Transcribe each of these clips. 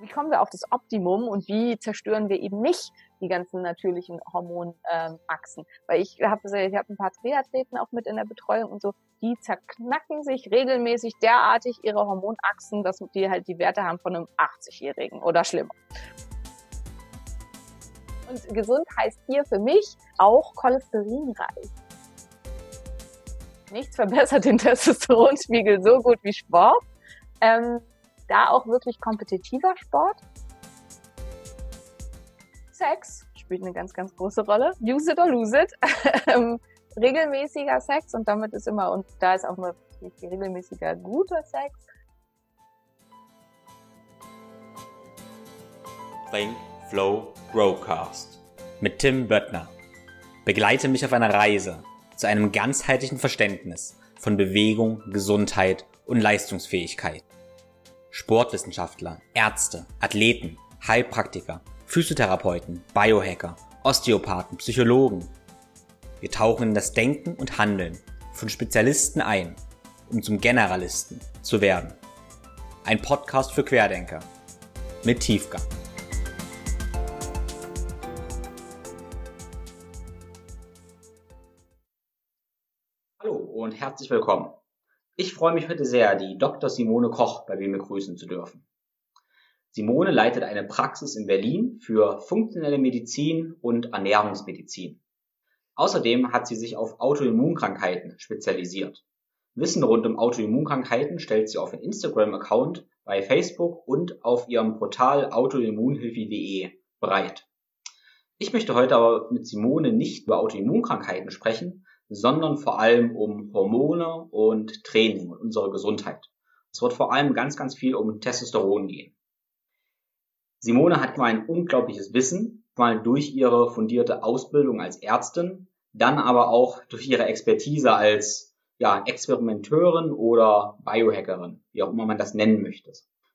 wie kommen wir auf das Optimum und wie zerstören wir eben nicht die ganzen natürlichen Hormonachsen? Ähm, Weil ich habe ich hab ein paar Triathleten auch mit in der Betreuung und so, die zerknacken sich regelmäßig derartig ihre Hormonachsen, dass die halt die Werte haben von einem 80-Jährigen oder schlimmer. Und gesund heißt hier für mich auch cholesterinreich. Nichts verbessert den Testosteronspiegel so gut wie Sport. Ähm, da auch wirklich kompetitiver Sport. Sex spielt eine ganz, ganz große Rolle. Use it or lose it. Ähm, regelmäßiger Sex und damit ist immer, und da ist auch nur regelmäßiger guter Sex. Think, Flow, Growcast mit Tim Böttner. Begleite mich auf einer Reise zu einem ganzheitlichen Verständnis von Bewegung, Gesundheit und Leistungsfähigkeit. Sportwissenschaftler, Ärzte, Athleten, Heilpraktiker, Physiotherapeuten, Biohacker, Osteopathen, Psychologen. Wir tauchen in das Denken und Handeln von Spezialisten ein, um zum Generalisten zu werden. Ein Podcast für Querdenker mit Tiefgang. Hallo und herzlich willkommen. Ich freue mich heute sehr, die Dr. Simone Koch bei mir begrüßen zu dürfen. Simone leitet eine Praxis in Berlin für funktionelle Medizin und Ernährungsmedizin. Außerdem hat sie sich auf Autoimmunkrankheiten spezialisiert. Wissen rund um Autoimmunkrankheiten stellt sie auf ihrem Instagram-Account, bei Facebook und auf ihrem Portal autoimmunhilfe.de bereit. Ich möchte heute aber mit Simone nicht über Autoimmunkrankheiten sprechen, sondern vor allem um Hormone und Training und unsere Gesundheit. Es wird vor allem ganz, ganz viel um Testosteron gehen. Simone hat mal ein unglaubliches Wissen, mal durch ihre fundierte Ausbildung als Ärztin, dann aber auch durch ihre Expertise als ja, Experimenteurin oder Biohackerin, wie auch immer man das nennen möchte.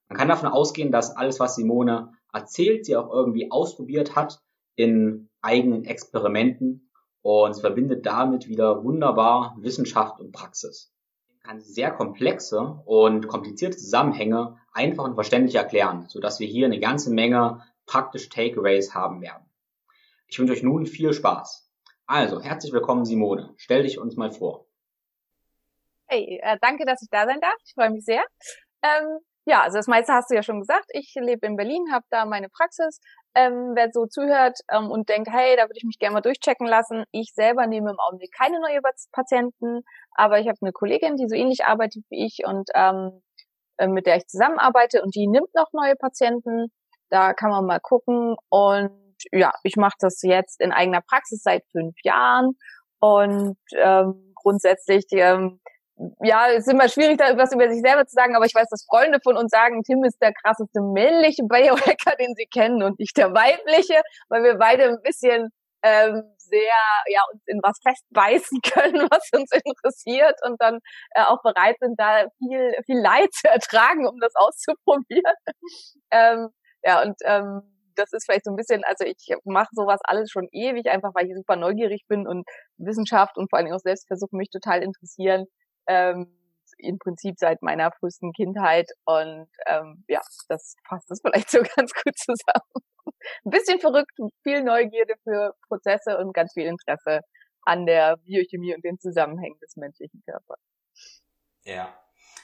Man kann davon ausgehen, dass alles, was Simone erzählt, sie auch irgendwie ausprobiert hat in eigenen Experimenten und verbindet damit wieder wunderbar Wissenschaft und Praxis. Man kann sehr komplexe und komplizierte Zusammenhänge einfach und verständlich erklären, sodass wir hier eine ganze Menge praktische Takeaways haben werden. Ich wünsche euch nun viel Spaß. Also, herzlich willkommen Simone. Stell dich uns mal vor. Hey, äh, danke, dass ich da sein darf. Ich freue mich sehr. Ähm, ja, also das meiste hast du ja schon gesagt. Ich lebe in Berlin, habe da meine Praxis, ähm, wer so zuhört ähm, und denkt, hey, da würde ich mich gerne mal durchchecken lassen. Ich selber nehme im Augenblick keine neuen Patienten, aber ich habe eine Kollegin, die so ähnlich arbeitet wie ich und ähm, äh, mit der ich zusammenarbeite und die nimmt noch neue Patienten. Da kann man mal gucken und ja, ich mache das jetzt in eigener Praxis seit fünf Jahren und ähm, grundsätzlich ähm, ja, es ist immer schwierig, da was über sich selber zu sagen, aber ich weiß, dass Freunde von uns sagen, Tim ist der krasseste männliche Biohacker, den sie kennen und nicht der weibliche, weil wir beide ein bisschen ähm, sehr ja uns in was festbeißen können, was uns interessiert und dann äh, auch bereit sind, da viel viel Leid zu ertragen, um das auszuprobieren. ähm, ja und ähm, das ist vielleicht so ein bisschen, also ich mache sowas alles schon ewig, einfach weil ich super neugierig bin und Wissenschaft und vor allen Dingen auch Selbstversuch mich total interessieren ähm, im Prinzip seit meiner frühesten Kindheit und ähm, ja, das fasst das vielleicht so ganz gut zusammen. Ein bisschen verrückt, viel Neugierde für Prozesse und ganz viel Interesse an der Biochemie und den Zusammenhängen des menschlichen Körpers. Ja.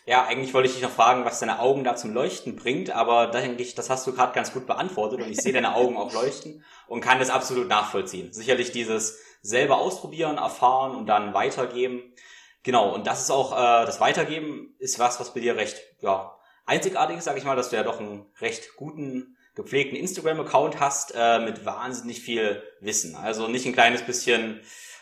Ja, eigentlich wollte ich dich noch fragen, was deine Augen da zum Leuchten bringt, aber da denke ich, das hast du gerade ganz gut beantwortet und ich sehe deine Augen auch leuchten und kann das absolut nachvollziehen. Sicherlich dieses selber ausprobieren, erfahren und dann weitergeben Genau, und das ist auch, äh, das Weitergeben ist was, was bei dir recht, ja, einzigartig ist, sag ich mal, dass du ja doch einen recht guten, gepflegten Instagram-Account hast, äh, mit wahnsinnig viel Wissen. Also nicht ein kleines bisschen,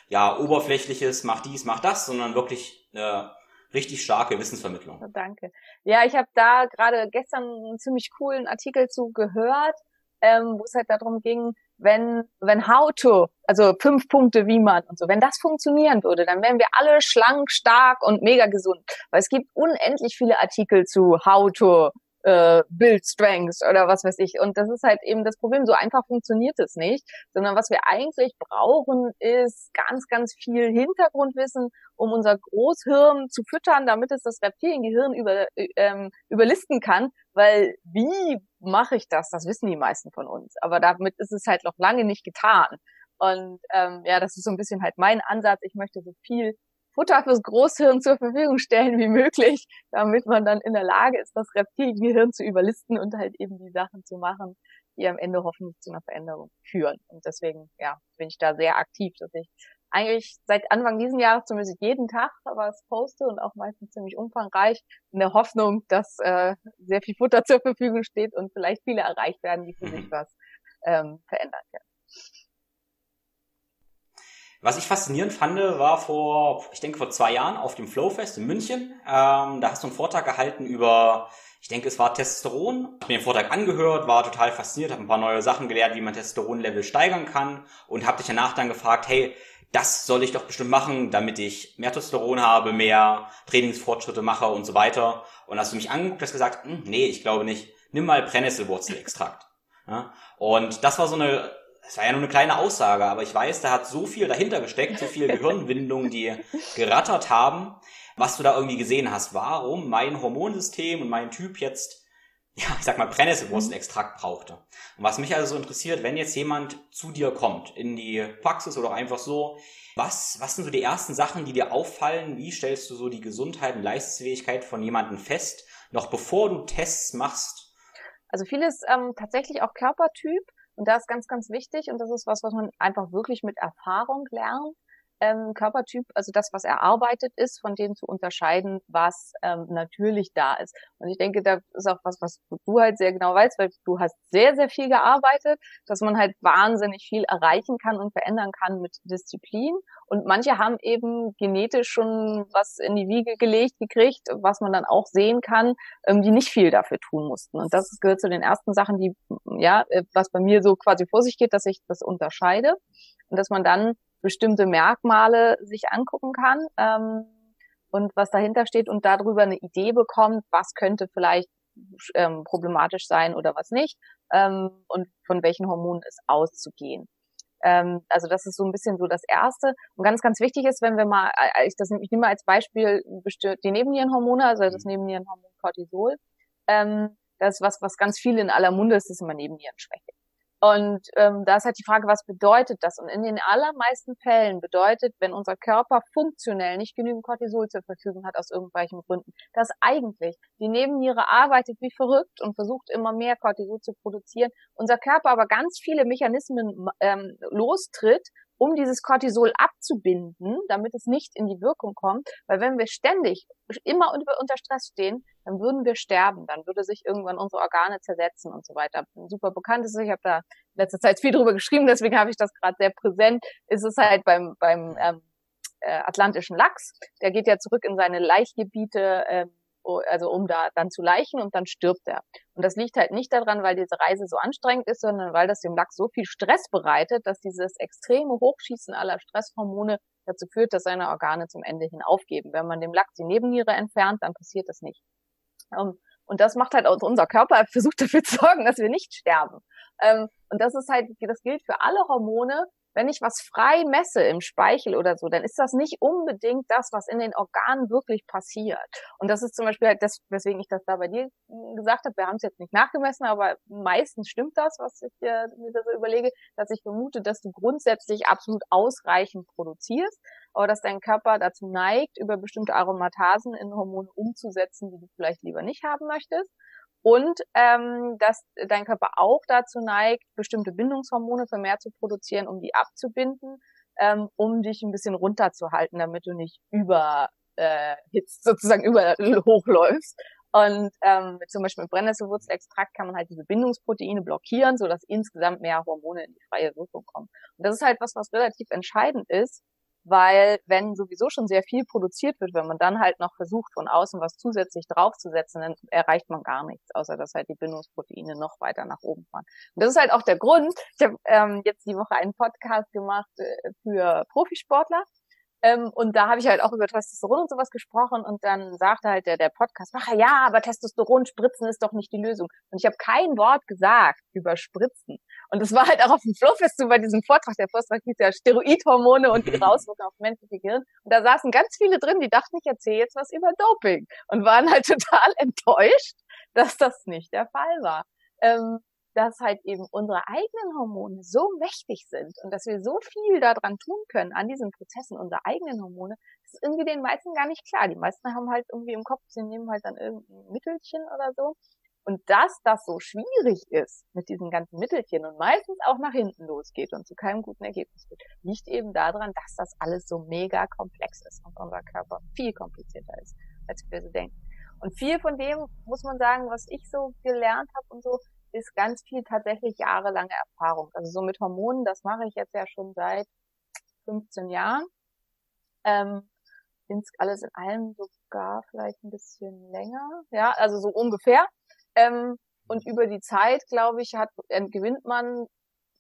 ja, oberflächliches, mach dies, mach das, sondern wirklich eine richtig starke Wissensvermittlung. Danke. Ja, ich habe da gerade gestern einen ziemlich coolen Artikel zu gehört, ähm, wo es halt darum ging, wenn, wenn How to, also fünf Punkte, wie man und so, wenn das funktionieren würde, dann wären wir alle schlank, stark und mega gesund. Weil es gibt unendlich viele Artikel zu How to äh, Build Strength oder was weiß ich. Und das ist halt eben das Problem. So einfach funktioniert es nicht, sondern was wir eigentlich brauchen, ist ganz, ganz viel Hintergrundwissen, um unser Großhirn zu füttern, damit es das Reptiliengehirn über, ähm, überlisten kann. Weil wie mache ich das? Das wissen die meisten von uns. Aber damit ist es halt noch lange nicht getan. Und ähm, ja, das ist so ein bisschen halt mein Ansatz. Ich möchte so viel Futter fürs Großhirn zur Verfügung stellen wie möglich, damit man dann in der Lage ist, das Reptiliengehirn zu überlisten und halt eben die Sachen zu machen, die am Ende hoffentlich zu einer Veränderung führen. Und deswegen, ja, bin ich da sehr aktiv, dass ich eigentlich seit Anfang diesen Jahres zumindest jeden Tag was poste und auch meistens ziemlich umfangreich in der Hoffnung, dass äh, sehr viel Futter zur Verfügung steht und vielleicht viele erreicht werden, die für sich mhm. was ähm, verändern können. Was ich faszinierend fand, war vor, ich denke vor zwei Jahren auf dem Flowfest in München. Ähm, da hast du einen Vortrag gehalten über, ich denke es war Testosteron. Hab mir den Vortrag angehört, war total fasziniert, habe ein paar neue Sachen gelernt, wie man Testosteronlevel steigern kann und habe dich danach dann gefragt, hey, das soll ich doch bestimmt machen, damit ich mehr Testosteron habe, mehr Trainingsfortschritte mache und so weiter. Und hast du mich angeguckt, hast gesagt, hm, nee, ich glaube nicht. Nimm mal Brennnesselwurzelextrakt. Ja? Und das war so eine das war ja nur eine kleine Aussage, aber ich weiß, da hat so viel dahinter gesteckt, so viel Gehirnwindungen, die gerattert haben, was du da irgendwie gesehen hast. Warum mein Hormonsystem und mein Typ jetzt, ja, ich sag mal, Brennnesselwurzelextrakt brauchte. Und was mich also so interessiert, wenn jetzt jemand zu dir kommt, in die Praxis oder einfach so, was, was sind so die ersten Sachen, die dir auffallen? Wie stellst du so die Gesundheit und Leistungsfähigkeit von jemandem fest, noch bevor du Tests machst? Also vieles ähm, tatsächlich auch Körpertyp. Und das ist ganz, ganz wichtig und das ist was, was man einfach wirklich mit Erfahrung lernt. Ähm, Körpertyp, also das, was erarbeitet ist, von dem zu unterscheiden, was ähm, natürlich da ist. Und ich denke, da ist auch was, was du halt sehr genau weißt, weil du hast sehr, sehr viel gearbeitet, dass man halt wahnsinnig viel erreichen kann und verändern kann mit Disziplin. Und manche haben eben genetisch schon was in die Wiege gelegt gekriegt, was man dann auch sehen kann, ähm, die nicht viel dafür tun mussten. Und das gehört zu den ersten Sachen, die, ja, äh, was bei mir so quasi vor sich geht, dass ich das unterscheide. Und dass man dann bestimmte Merkmale sich angucken kann ähm, und was dahinter steht und darüber eine Idee bekommt, was könnte vielleicht ähm, problematisch sein oder was nicht ähm, und von welchen Hormonen es auszugehen. Ähm, also das ist so ein bisschen so das Erste. Und ganz, ganz wichtig ist, wenn wir mal, äh, äh, ich, das, ich nehme mal als Beispiel die Nebennierenhormone, also das mhm. Nebennierenhormon Cortisol. Ähm, das ist was, was ganz viel in aller Munde ist, ist immer Nebennierenschwäche. Und ähm, da ist halt die Frage, was bedeutet das? Und in den allermeisten Fällen bedeutet, wenn unser Körper funktionell nicht genügend Cortisol zur Verfügung hat aus irgendwelchen Gründen, dass eigentlich die Nebenniere arbeitet wie verrückt und versucht immer mehr Cortisol zu produzieren, unser Körper aber ganz viele Mechanismen ähm, lostritt um dieses Cortisol abzubinden, damit es nicht in die Wirkung kommt. Weil wenn wir ständig immer unter Stress stehen, dann würden wir sterben. Dann würde sich irgendwann unsere Organe zersetzen und so weiter. Super bekannt ist, ich habe da letzte Zeit viel drüber geschrieben, deswegen habe ich das gerade sehr präsent. Ist es halt beim, beim ähm, äh, atlantischen Lachs. Der geht ja zurück in seine Laichgebiete. Ähm, also um da dann zu leichen und dann stirbt er. Und das liegt halt nicht daran, weil diese Reise so anstrengend ist, sondern weil das dem Lachs so viel Stress bereitet, dass dieses extreme Hochschießen aller Stresshormone dazu führt, dass seine Organe zum Ende hin aufgeben. Wenn man dem Lachs die Nebenniere entfernt, dann passiert das nicht. Ähm, und das macht halt unser Körper, versucht dafür zu sorgen, dass wir nicht sterben. Ähm, und das ist halt, das gilt für alle Hormone, wenn ich was frei messe im Speichel oder so, dann ist das nicht unbedingt das, was in den Organen wirklich passiert. Und das ist zum Beispiel halt das, weswegen ich das da bei dir gesagt habe. Wir haben es jetzt nicht nachgemessen, aber meistens stimmt das, was ich äh, mir da so überlege, dass ich vermute, dass du grundsätzlich absolut ausreichend produzierst, aber dass dein Körper dazu neigt, über bestimmte Aromatasen in Hormone umzusetzen, die du vielleicht lieber nicht haben möchtest und ähm, dass dein Körper auch dazu neigt, bestimmte Bindungshormone vermehrt zu produzieren, um die abzubinden, ähm, um dich ein bisschen runterzuhalten, damit du nicht überhitzt, äh, sozusagen über hochläufst. Und ähm, zum Beispiel mit Brennnesselwurzelextrakt kann man halt diese Bindungsproteine blockieren, sodass insgesamt mehr Hormone in die freie Wirkung kommen. Und das ist halt was, was relativ entscheidend ist, weil wenn sowieso schon sehr viel produziert wird, wenn man dann halt noch versucht, von außen was zusätzlich draufzusetzen, dann erreicht man gar nichts, außer dass halt die Bindungsproteine noch weiter nach oben fahren. Und das ist halt auch der Grund. Ich habe ähm, jetzt die Woche einen Podcast gemacht äh, für Profisportler ähm, und da habe ich halt auch über Testosteron und sowas gesprochen und dann sagte halt der, der Podcastmacher, ja, aber Testosteron spritzen ist doch nicht die Lösung. Und ich habe kein Wort gesagt über Spritzen. Und das war halt auch auf dem Flowfest so bei diesem Vortrag. Der Vortrag hieß ja Steroidhormone und die Auswirkungen auf menschliche Gehirn. Und da saßen ganz viele drin, die dachten, ich erzähle jetzt was über Doping und waren halt total enttäuscht, dass das nicht der Fall war. ähm, dass halt eben unsere eigenen Hormone so mächtig sind und dass wir so viel daran tun können, an diesen Prozessen unserer eigenen Hormone, ist irgendwie den meisten gar nicht klar. Die meisten haben halt irgendwie im Kopf, sie nehmen halt dann irgendein Mittelchen oder so. Und dass das so schwierig ist mit diesen ganzen Mittelchen und meistens auch nach hinten losgeht und zu keinem guten Ergebnis führt, liegt eben daran, dass das alles so mega komplex ist und unser Körper viel komplizierter ist, als wir so denken. Und viel von dem, muss man sagen, was ich so gelernt habe und so, ist ganz viel tatsächlich jahrelange Erfahrung. Also so mit Hormonen, das mache ich jetzt ja schon seit 15 Jahren. Ähm, alles in allem sogar vielleicht ein bisschen länger. Ja, also so ungefähr. Ähm, und über die Zeit, glaube ich, hat, äh, gewinnt man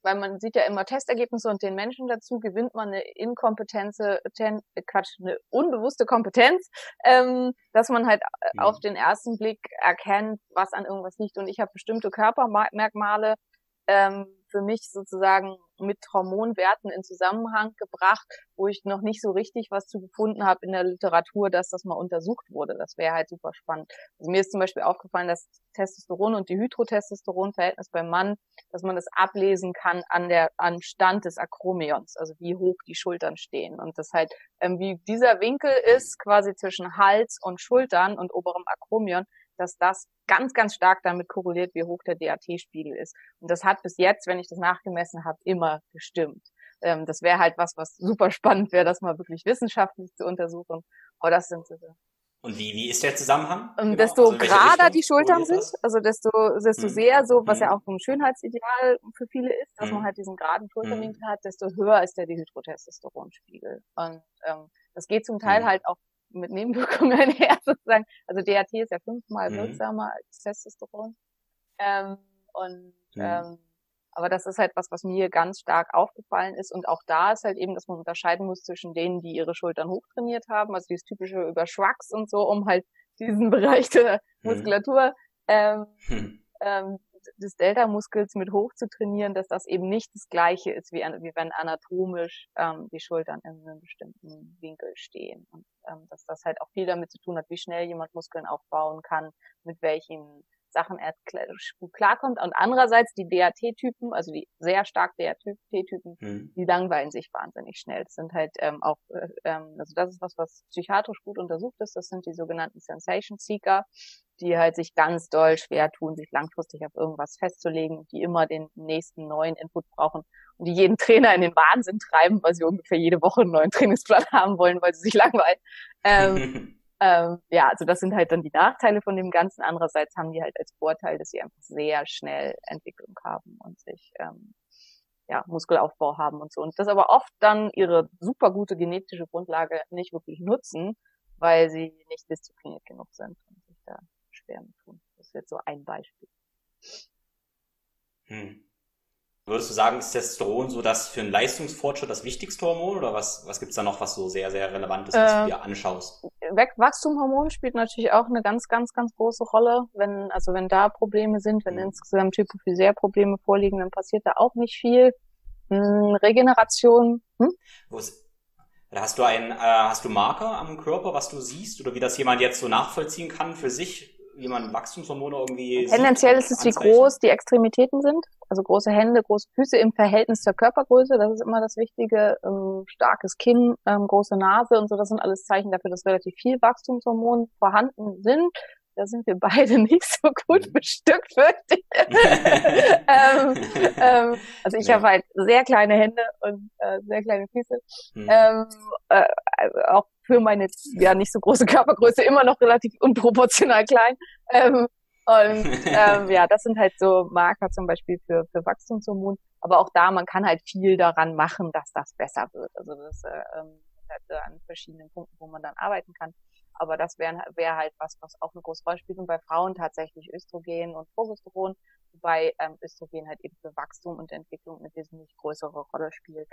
weil man sieht ja immer Testergebnisse und den Menschen dazu gewinnt man eine Inkompetenz, ten, äh, Quatsch, eine unbewusste Kompetenz, ähm, dass man halt ja. Äh, mhm. auf den ersten Blick erkennt, was an irgendwas liegt. Und ich habe bestimmte Körpermerkmale ähm, für mich sozusagen mit Hormonwerten in Zusammenhang gebracht, wo ich noch nicht so richtig was zu gefunden habe in der Literatur, dass das mal untersucht wurde. Das wäre halt super spannend. Also mir ist zum Beispiel aufgefallen, dass Testosteron und die Hydrotestosteron-Verhältnis beim Mann, dass man das ablesen kann an der an Stand des Akromions, also wie hoch die Schultern stehen und das halt ähm, wie dieser Winkel ist quasi zwischen Hals und Schultern und oberem Akromion, dass das ganz, ganz stark damit korreliert, wie hoch der DAT-Spiegel ist. Und das hat bis jetzt, wenn ich das nachgemessen habe, immer gestimmt. Ähm, das wäre halt was, was super spannend wäre, das mal wirklich wissenschaftlich zu untersuchen. Aber das sind so. Und wie, wie ist der Zusammenhang? Um, genau. Desto also gerader die Schultern sind, also desto, desto hm. sehr so, was hm. ja auch ein Schönheitsideal für viele ist, dass hm. man halt diesen geraden Schulterwinkel hm. hat, desto höher ist der Dihydrotestosteronspiegel. Und ähm, das geht zum Teil hm. halt auch mit Nebenwirkungen einher sozusagen. Also DHT ist ja fünfmal mhm. wirksamer als Testosteron. Ähm, und mhm. ähm, aber das ist halt was, was mir ganz stark aufgefallen ist. Und auch da ist halt eben, dass man unterscheiden muss zwischen denen, die ihre Schultern hochtrainiert haben, also dieses typische über Schwachs und so, um halt diesen Bereich der mhm. Muskulatur ähm, hm. ähm, des Delta-Muskels mit hoch zu trainieren, dass das eben nicht das gleiche ist, wie, wie wenn anatomisch ähm, die Schultern in einem bestimmten Winkel stehen. Und ähm, dass das halt auch viel damit zu tun hat, wie schnell jemand Muskeln aufbauen kann, mit welchen Sachen er gut klarkommt. Und andererseits die DAT-Typen, also die sehr stark DAT-Typen, mhm. die langweilen sich wahnsinnig schnell. Das sind halt ähm, auch, äh, ähm, also das ist was, was psychiatrisch gut untersucht ist. Das sind die sogenannten Sensation Seeker, die halt sich ganz doll schwer tun, sich langfristig auf irgendwas festzulegen, die immer den nächsten neuen Input brauchen und die jeden Trainer in den Wahnsinn treiben, weil sie ungefähr jede Woche einen neuen Trainingsplan haben wollen, weil sie sich langweilen. Ähm, ähm, ja, also das sind halt dann die Nachteile von dem Ganzen. Andererseits haben die halt als Vorteil, dass sie einfach sehr schnell Entwicklung haben und sich ähm, ja, Muskelaufbau haben und so. Und das aber oft dann ihre super gute genetische Grundlage nicht wirklich nutzen, weil sie nicht diszipliniert genug sind und mit tun. Das ist jetzt so ein Beispiel. Hm. Würdest du sagen, ist Testosteron so das für einen Leistungsfortschritt das wichtigste Hormon oder was, was gibt's da noch, was so sehr, sehr relevant ist, was äh, du dir anschaust? Wachstumhormon spielt natürlich auch eine ganz, ganz, ganz große Rolle. Wenn, also wenn da Probleme sind, wenn mhm. insgesamt Hypophysäre-Probleme vorliegen, dann passiert da auch nicht viel. Hm, Regeneration. Hm? Hast du einen, äh, hast du Marker am Körper, was du siehst oder wie das jemand jetzt so nachvollziehen kann für sich? Wie man Wachstumshormone irgendwie. Tendenziell ist es, wie groß die Extremitäten sind. Also große Hände, große Füße im Verhältnis zur Körpergröße. Das ist immer das Wichtige. Ähm, starkes Kinn, ähm, große Nase und so. Das sind alles Zeichen dafür, dass relativ viel Wachstumshormone vorhanden sind. Da sind wir beide nicht so gut mhm. bestückt, fürchte ähm, ähm, Also ich ja. habe halt sehr kleine Hände und äh, sehr kleine Füße. Mhm. Ähm, äh, auch für meine ja nicht so große Körpergröße immer noch relativ unproportional klein. Ähm, und ähm, ja, das sind halt so Marker zum Beispiel für, für Wachstumshormon. Aber auch da, man kann halt viel daran machen, dass das besser wird. Also das äh, ähm, halt äh, an verschiedenen Punkten, wo man dann arbeiten kann. Aber das wäre wär halt was, was auch eine große Rolle spielt. Und bei Frauen tatsächlich Östrogen und Progesteron, wobei ähm, Östrogen halt eben für Wachstum und Entwicklung eine wesentlich größere Rolle spielt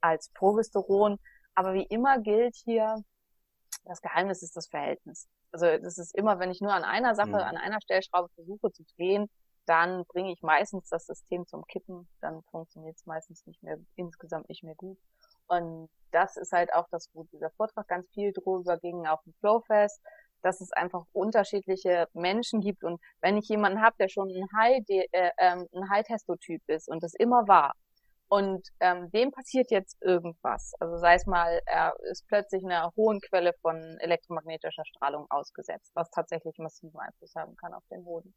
als Progesteron. Aber wie immer gilt hier, das Geheimnis ist das Verhältnis. Also das ist immer, wenn ich nur an einer Sache, mhm. an einer Stellschraube versuche zu drehen, dann bringe ich meistens das System zum Kippen, dann funktioniert es meistens nicht mehr, insgesamt nicht mehr gut. Und das ist halt auch das, wo dieser Vortrag ganz viel drüber ging, auch im Flowfest, dass es einfach unterschiedliche Menschen gibt und wenn ich jemanden habe, der schon ein äh, ähm, ein High ist und das immer war und ähm, dem passiert jetzt irgendwas, also sei es mal, er ist plötzlich einer hohen Quelle von elektromagnetischer Strahlung ausgesetzt, was tatsächlich massiven Einfluss haben kann auf den Boden.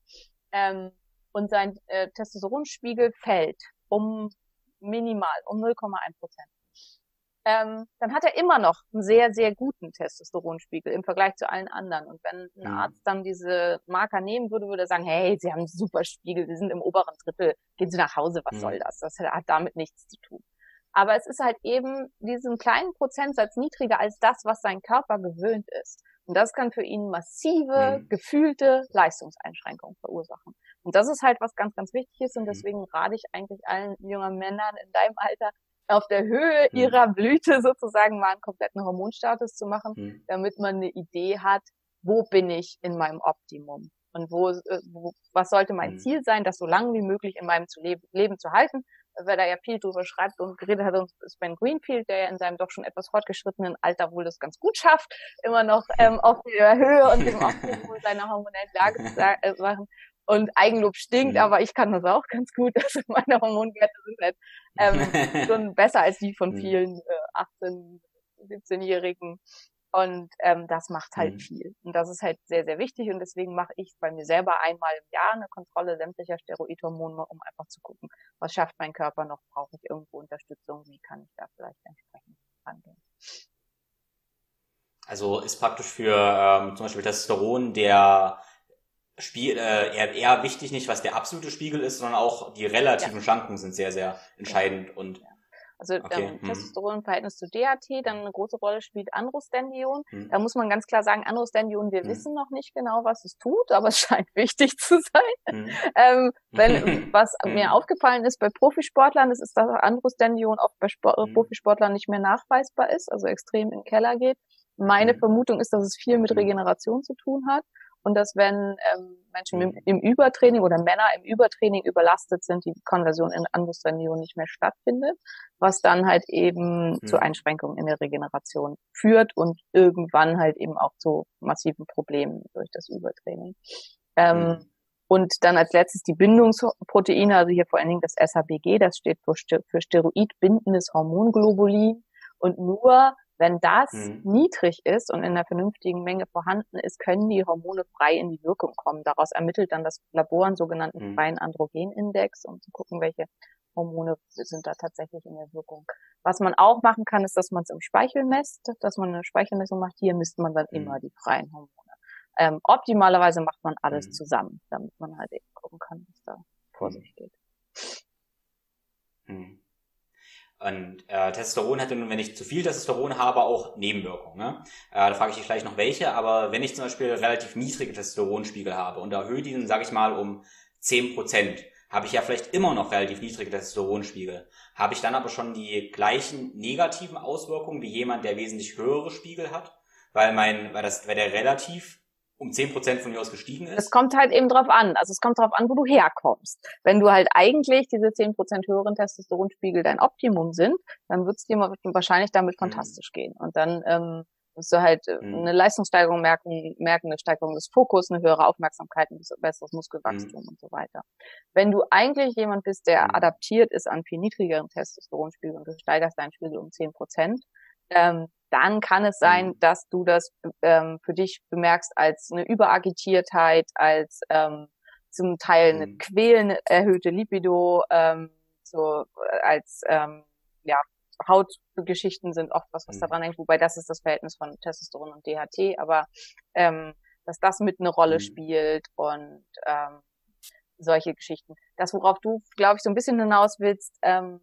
Ähm, und sein äh, Testosteronspiegel fällt um minimal, um 0,1 Prozent ähm, dann hat er immer noch einen sehr, sehr guten Testosteronspiegel im Vergleich zu allen anderen. Und wenn ein mhm. Arzt dann diese Marker nehmen würde, würde er sagen, hey, Sie haben einen super Spiegel, Sie sind im oberen Drittel, gehen Sie nach Hause, was mhm. soll das? Das hat damit nichts zu tun. Aber es ist halt eben diesen kleinen Prozentsatz niedriger als das, was sein Körper gewöhnt ist. Und das kann für ihn massive, mhm. gefühlte Leistungseinschränkungen verursachen. Und das ist halt was ganz, ganz wichtig ist. Und mhm. deswegen rate ich eigentlich allen jungen Männern in deinem Alter, auf der Höhe mhm. ihrer Blüte sozusagen mal einen kompletten Hormonstatus zu machen, mhm. damit man eine Idee hat, wo bin ich in meinem Optimum und wo, äh, wo was sollte mein mhm. Ziel sein, das so lange wie möglich in meinem zu leben, Leben zu halten. Wer da ja viel drüber schreibt und geredet hat, ist Ben Greenfield, der ja in seinem doch schon etwas fortgeschrittenen Alter wohl das ganz gut schafft, immer noch ähm, auf der Höhe und dem Optimum seiner hormonellen Lage zu äh, machen. Und Eigenlob stinkt, mhm. aber ich kann das auch ganz gut. Also meine Hormonwerte sind halt ähm, schon besser als die von mhm. vielen äh, 18, 17-Jährigen. Und ähm, das macht halt mhm. viel. Und das ist halt sehr, sehr wichtig. Und deswegen mache ich bei mir selber einmal im Jahr eine Kontrolle sämtlicher Steroidhormone, um einfach zu gucken, was schafft mein Körper noch, brauche ich irgendwo Unterstützung, wie kann ich da vielleicht entsprechend rangehen. Also ist praktisch für ähm, zum Beispiel Testosteron der Spiel, äh, eher, eher wichtig nicht, was der absolute Spiegel ist, sondern auch die relativen ja. Schranken sind sehr, sehr entscheidend und also okay. ähm, hm. Testosteron im Verhältnis zu DHT, dann eine große Rolle spielt Androstendion. Hm. Da muss man ganz klar sagen, Androstendion, wir hm. wissen noch nicht genau, was es tut, aber es scheint wichtig zu sein. Hm. Ähm, wenn, was hm. mir aufgefallen ist bei Profisportlern, ist, ist, dass Androstendion auch bei Sport, hm. Profisportlern nicht mehr nachweisbar ist, also extrem in den Keller geht. Meine Vermutung ist, dass es viel mit Regeneration zu tun hat und dass wenn ähm, Menschen im, mhm. im, Übertraining oder Männer im Übertraining überlastet sind, die Konversion in Androstendion nicht mehr stattfindet, was dann halt eben mhm. zu Einschränkungen in der Regeneration führt und irgendwann halt eben auch zu massiven Problemen durch das Übertraining. Ähm, mhm. Und dann als letztes die Bindungsproteine, also hier vor allen Dingen das SHBG, das steht für, für Steroidbindendes Hormonglobulin. Und nur wenn das mhm. niedrig ist und in einer vernünftigen Menge vorhanden ist, können die Hormone frei in die Wirkung kommen. Daraus ermittelt dann das Labor einen sogenannten mhm. freien Androgenindex, um zu gucken, welche Hormone sind da tatsächlich in der Wirkung. Was man auch machen kann, ist, dass man es im Speichel messt, dass man eine Speichelmessung macht. Hier misst man dann mhm. immer die freien Hormone. Ähm, optimalerweise macht man alles mhm. zusammen, damit man halt eben gucken kann, was da vor sich geht. Mhm. Und äh, Testosteron hat nun, wenn ich zu viel Testosteron habe, auch Nebenwirkungen. Ne? Äh, da frage ich dich gleich noch welche, aber wenn ich zum Beispiel relativ niedrige Testosteronspiegel habe und erhöhe diesen, sage ich mal, um 10%, habe ich ja vielleicht immer noch relativ niedrige Testosteronspiegel. Habe ich dann aber schon die gleichen negativen Auswirkungen wie jemand, der wesentlich höhere Spiegel hat? Weil mein, weil das, weil der relativ um zehn Prozent von mir aus gestiegen ist? Es kommt halt eben drauf an. Also es kommt drauf an, wo du herkommst. Wenn du halt eigentlich diese zehn Prozent höheren Testosteronspiegel dein Optimum sind, dann wird es dir wahrscheinlich damit mhm. fantastisch gehen. Und dann ähm, wirst du halt äh, mhm. eine Leistungssteigerung merken, merken, eine Steigerung des Fokus, eine höhere Aufmerksamkeit, ein besseres Muskelwachstum mhm. und so weiter. Wenn du eigentlich jemand bist, der mhm. adaptiert ist an viel niedrigeren Testosteronspiegel und du steigerst deinen Spiegel um zehn Prozent, ähm, dann kann es sein, mhm. dass du das ähm, für dich bemerkst als eine Überagitiertheit, als ähm, zum Teil eine mhm. quälende erhöhte Libido, ähm, so äh, als ähm, ja Hautgeschichten sind oft was, was mhm. daran hängt, wobei das ist das Verhältnis von Testosteron und DHT, aber ähm, dass das mit eine Rolle mhm. spielt und ähm, solche Geschichten. Das, worauf du, glaube ich, so ein bisschen hinaus willst, ähm,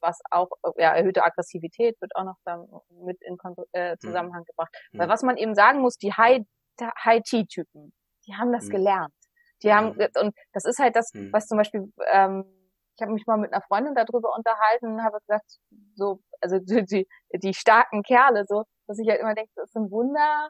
was auch, ja, erhöhte Aggressivität wird auch noch da mit in äh, mhm. Zusammenhang gebracht. Weil mhm. was man eben sagen muss, die High-T-Typen, die haben das mhm. gelernt. Die haben, und das ist halt das, was zum Beispiel, ähm, ich habe mich mal mit einer Freundin darüber unterhalten und habe gesagt, so, also die, die, die starken Kerle, so, dass ich halt immer denke, das ist ein Wunder,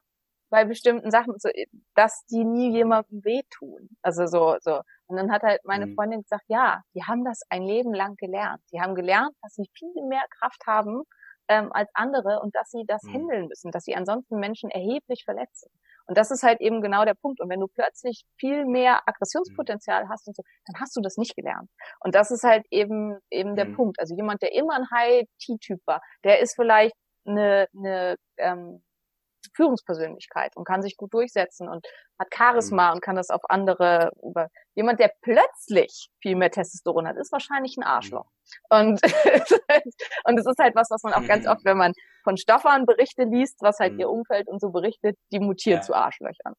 bei bestimmten Sachen, so, dass die nie jemandem wehtun. Also so, so. Und dann hat halt meine mhm. Freundin gesagt, ja, die haben das ein Leben lang gelernt. Die haben gelernt, dass sie viel mehr Kraft haben ähm, als andere und dass sie das mhm. handeln müssen, dass sie ansonsten Menschen erheblich verletzen. Und das ist halt eben genau der Punkt. Und wenn du plötzlich viel mehr Aggressionspotenzial hast und so, dann hast du das nicht gelernt. Und das ist halt eben eben der mhm. Punkt. Also jemand, der immer ein High-T-Typ war, der ist vielleicht eine, eine ähm, Führungspersönlichkeit und kann sich gut durchsetzen und hat Charisma mhm. und kann das auf andere über jemand, der plötzlich viel mehr Testosteron hat, ist wahrscheinlich ein Arschloch. Mhm. Und und es ist halt was, was man auch ganz oft, wenn man von Stoffern Berichte liest, was halt mhm. ihr Umfeld und so berichtet, die mutieren ja. zu Arschlöchern.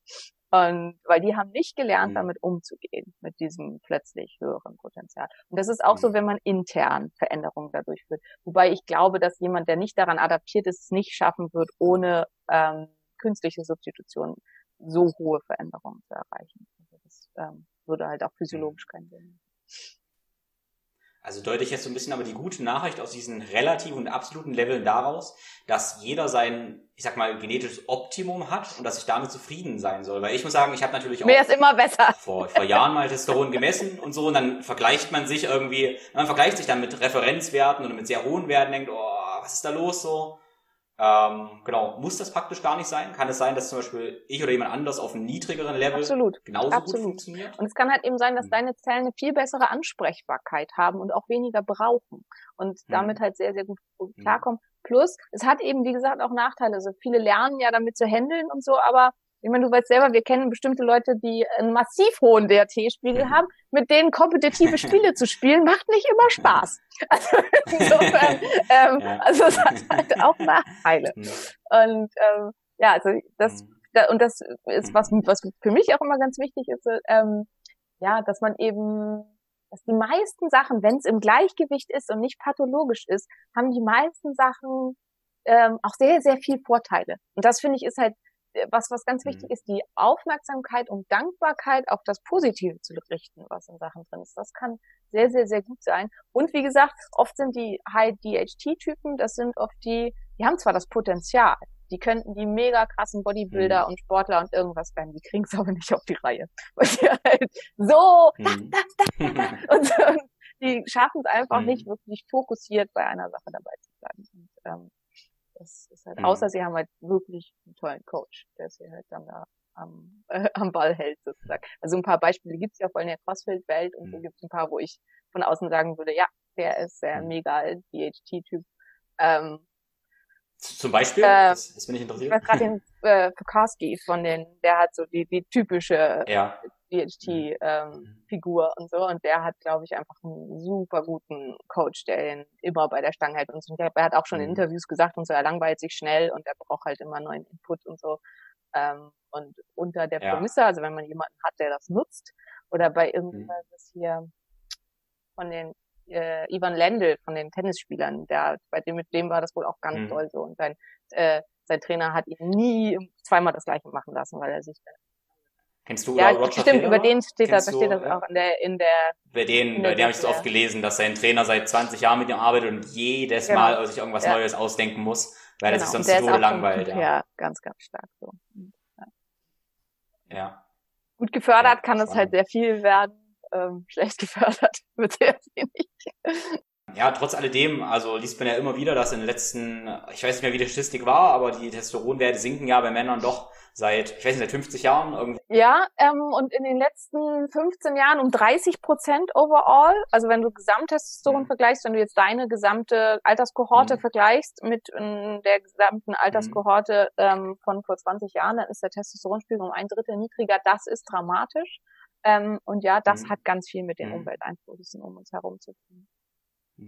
Und weil die haben nicht gelernt, mhm. damit umzugehen, mit diesem plötzlich höheren Potenzial. Und das ist auch so, mhm. wenn man intern Veränderungen dadurch führt. Wobei ich glaube, dass jemand, der nicht daran adaptiert ist, es nicht schaffen wird, ohne ähm, künstliche Substitution so hohe Veränderungen zu erreichen. Also das ähm, würde halt auch physiologisch keinen Sinn machen. Also deute ich jetzt so ein bisschen aber die gute Nachricht aus diesen relativen und absoluten Leveln daraus, dass jeder sein, ich sag mal, genetisches Optimum hat und dass ich damit zufrieden sein soll. Weil ich muss sagen, ich habe natürlich auch Mehr ist immer besser. Vor, vor Jahren mal Testosteron gemessen und so und dann vergleicht man sich irgendwie, man vergleicht sich dann mit Referenzwerten oder mit sehr hohen Werten, denkt, oh, was ist da los so? Ähm, genau, muss das praktisch gar nicht sein? Kann es sein, dass zum Beispiel ich oder jemand anders auf einem niedrigeren Level Absolut. genauso Absolut. gut funktioniert? Und es kann halt eben sein, dass mhm. deine Zellen eine viel bessere Ansprechbarkeit haben und auch weniger brauchen und mhm. damit halt sehr, sehr gut mhm. klarkommen. Plus, es hat eben, wie gesagt, auch Nachteile. Also viele lernen ja damit zu handeln und so, aber ich meine, du weißt selber, wir kennen bestimmte Leute, die einen massiv hohen DRT-Spiegel haben. Mit denen kompetitive Spiele zu spielen, macht nicht immer Spaß. Also insofern, ähm, ja. also es hat halt auch Nachteile. Mhm. Und ähm, ja, also das mhm. da, und das ist was, mhm. was für mich auch immer ganz wichtig ist, ähm, ja, dass man eben dass die meisten Sachen, wenn es im Gleichgewicht ist und nicht pathologisch ist, haben die meisten Sachen ähm, auch sehr, sehr viel Vorteile. Und das finde ich ist halt was, was ganz wichtig mhm. ist, die Aufmerksamkeit und Dankbarkeit auf das Positive zu richten, was in Sachen drin ist. Das kann sehr, sehr, sehr gut sein. Und wie gesagt, oft sind die High-DHT-Typen, das sind oft die, die haben zwar das Potenzial, die könnten die mega krassen Bodybuilder mhm. und Sportler und irgendwas werden, die kriegen es aber nicht auf die Reihe. Weil die halt so, mhm. und, so, und die schaffen es einfach mhm. nicht wirklich fokussiert bei einer Sache dabei zu bleiben. Und, ähm, das ist halt, mhm. außer sie haben halt wirklich einen tollen Coach, der sie halt dann da am, äh, am Ball hält sozusagen. Also ein paar Beispiele gibt's ja voll in der Crossfit-Welt und mhm. so gibt's ein paar, wo ich von außen sagen würde, ja, der ist sehr mhm. mega DHT-Typ. Ähm, Zum Beispiel? Äh, das, das bin ich interessiert. Ich weiß gerade den äh, Pekarski von den, der hat so die, die typische ja. DHT-Figur mhm. ähm, und so. Und der hat, glaube ich, einfach einen super guten Coach, der ihn immer bei der Stange hält. Und so. er hat auch schon in mhm. Interviews gesagt und so, er langweilt sich schnell und er braucht halt immer neuen Input und so. Ähm, und unter der ja. Prämisse, also wenn man jemanden hat, der das nutzt, oder bei irgendwas mhm. hier von den äh, Ivan Lendl von den Tennisspielern, der bei dem mit dem war das wohl auch ganz mhm. toll so und sein äh, sein Trainer hat ihn nie zweimal das gleiche machen lassen, weil er sich Kennst du ja, Roger stimmt, Federer? über den steht das, da steht das auch in der, in der. Bei den, bei dem habe ich so oft gelesen, dass sein Trainer seit 20 Jahren mit ihm arbeitet und jedes genau. Mal sich irgendwas ja. Neues ausdenken muss, weil genau. er sich sonst zu Tode langweilt. Ja. ja, ganz, ganz stark so. Ja. Gut gefördert kann es halt sehr viel werden, ähm, schlecht gefördert wird sehr wenig. Ja, trotz alledem, also liest man ja immer wieder, dass in den letzten, ich weiß nicht mehr, wie die Statistik war, aber die Testosteronwerte sinken ja bei Männern doch seit, ich weiß nicht, seit 50 Jahren irgendwie. Ja, ähm, und in den letzten 15 Jahren um 30 Prozent overall. Also wenn du Gesamttestosteron mhm. vergleichst, wenn du jetzt deine gesamte Alterskohorte mhm. vergleichst mit ähm, der gesamten Alterskohorte ähm, von vor 20 Jahren, dann ist der Testosteronspiegel um ein Drittel niedriger. Das ist dramatisch. Ähm, und ja, das mhm. hat ganz viel mit den mhm. Umwelteinflüssen um uns herum zu tun.